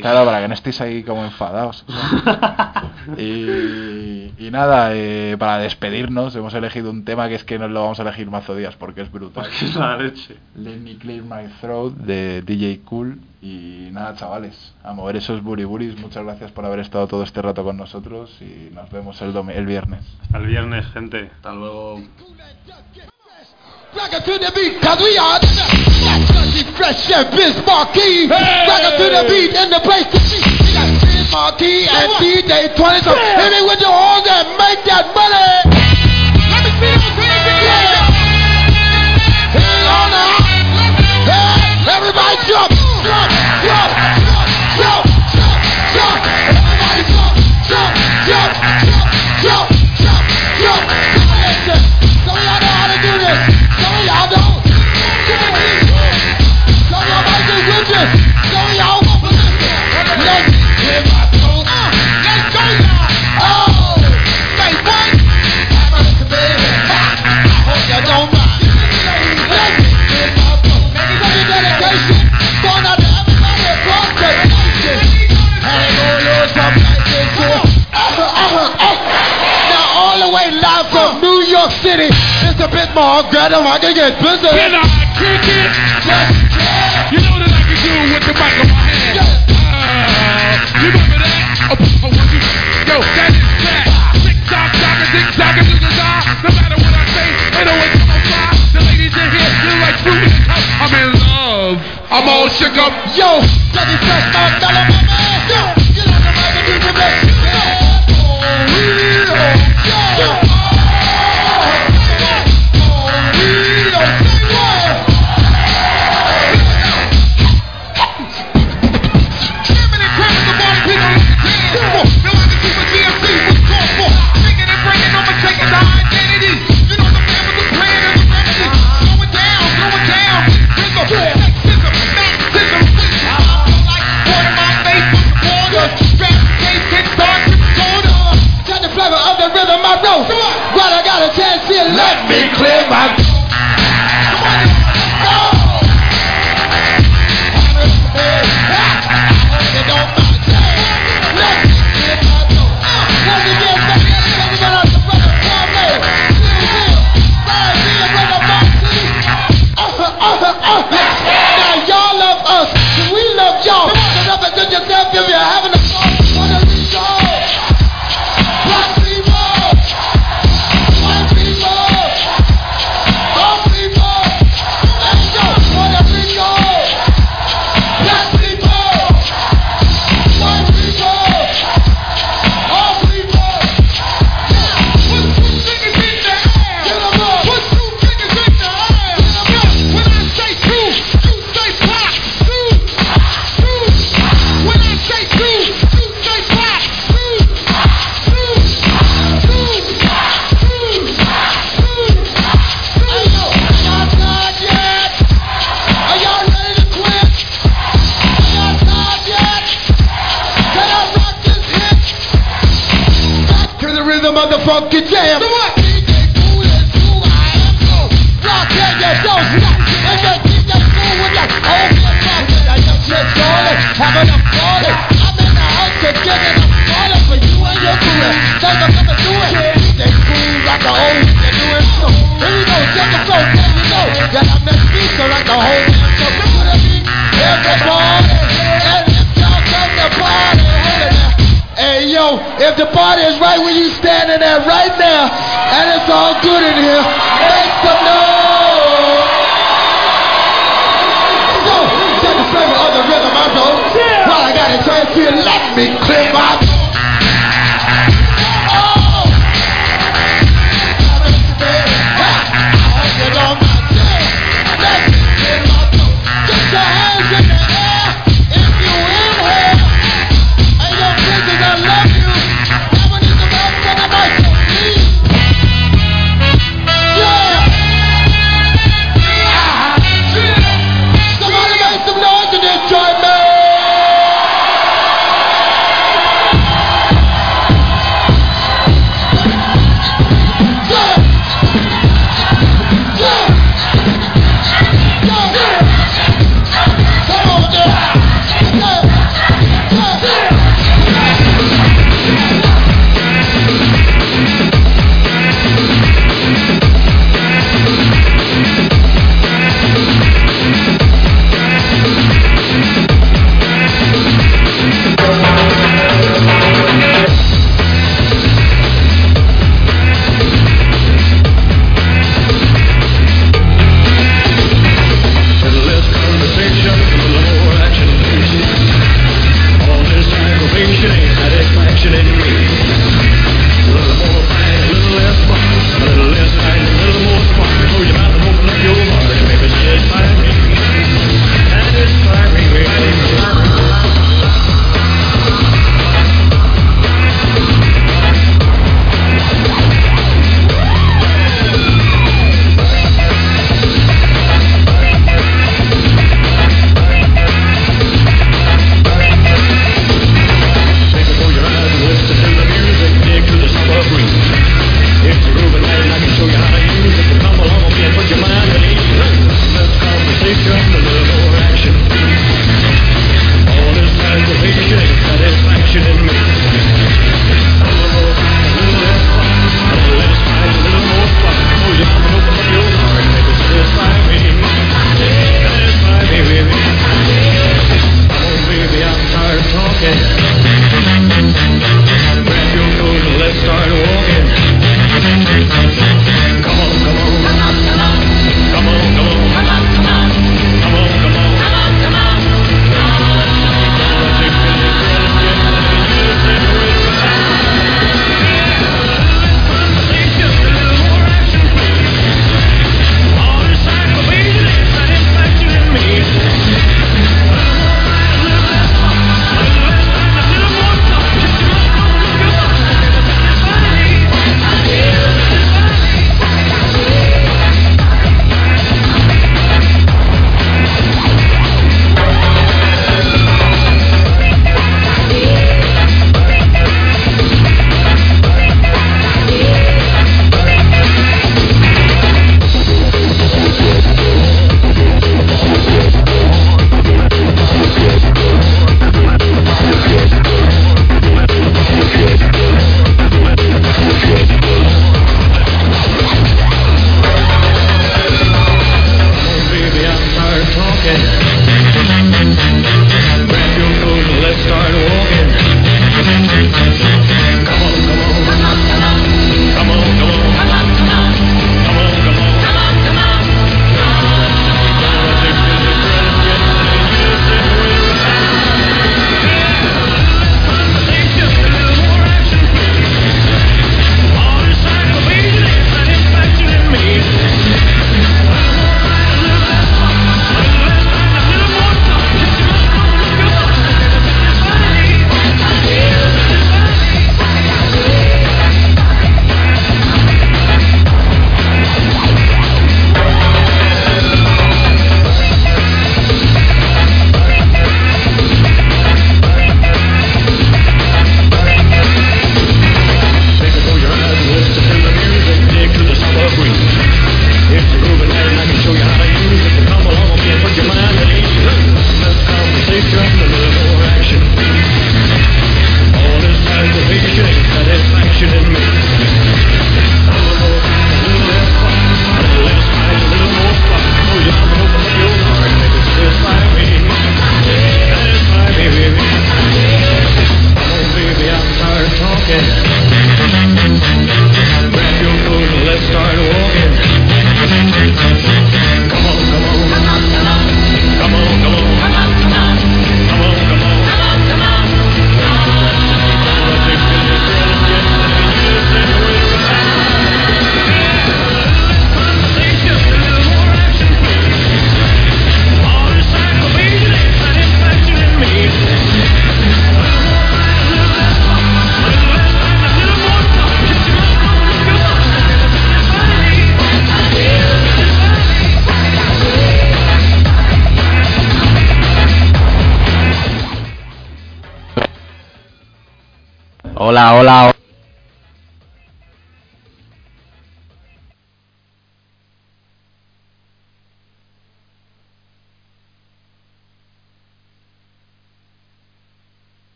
Claro, para que no estéis ahí como enfadados. y, y nada, eh, para despedirnos hemos elegido un tema que es que nos lo vamos a elegir mazo días porque es brutal. Porque es la leche. Let Me Clear My Throat de DJ Cool. Y nada, chavales, a mover esos buriburis. Muchas gracias por haber estado todo este rato con nosotros y nos vemos el, domi- el viernes. Hasta el viernes, gente. Hasta luego. Rock it to the beat, cause we are the That's country fresh and Biz Marquee. Rock it to the beat and the place to be. We got Biz Marquee and DJ 20. So hit me with your horns and make that money. Let me see those hands again. Hang on now. Yeah, everybody jump, jump, jump, jump, a bit more, grab I can get busy. Can I kick it? You know that I can do with the mic in my hand. Uh, you remember that? Oh, oh, oh, yo, that is that. Tick tock, tock, tick tock, and tick tock. No matter what I say, ain't no way come on fly. The ladies in here, you like fruit in the cup. I'm in love. I'm all shook up. Yo, that is that, my dollar, my man. Yo. back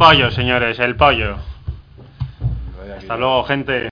pollo, señores, el pollo. Hasta luego, gente.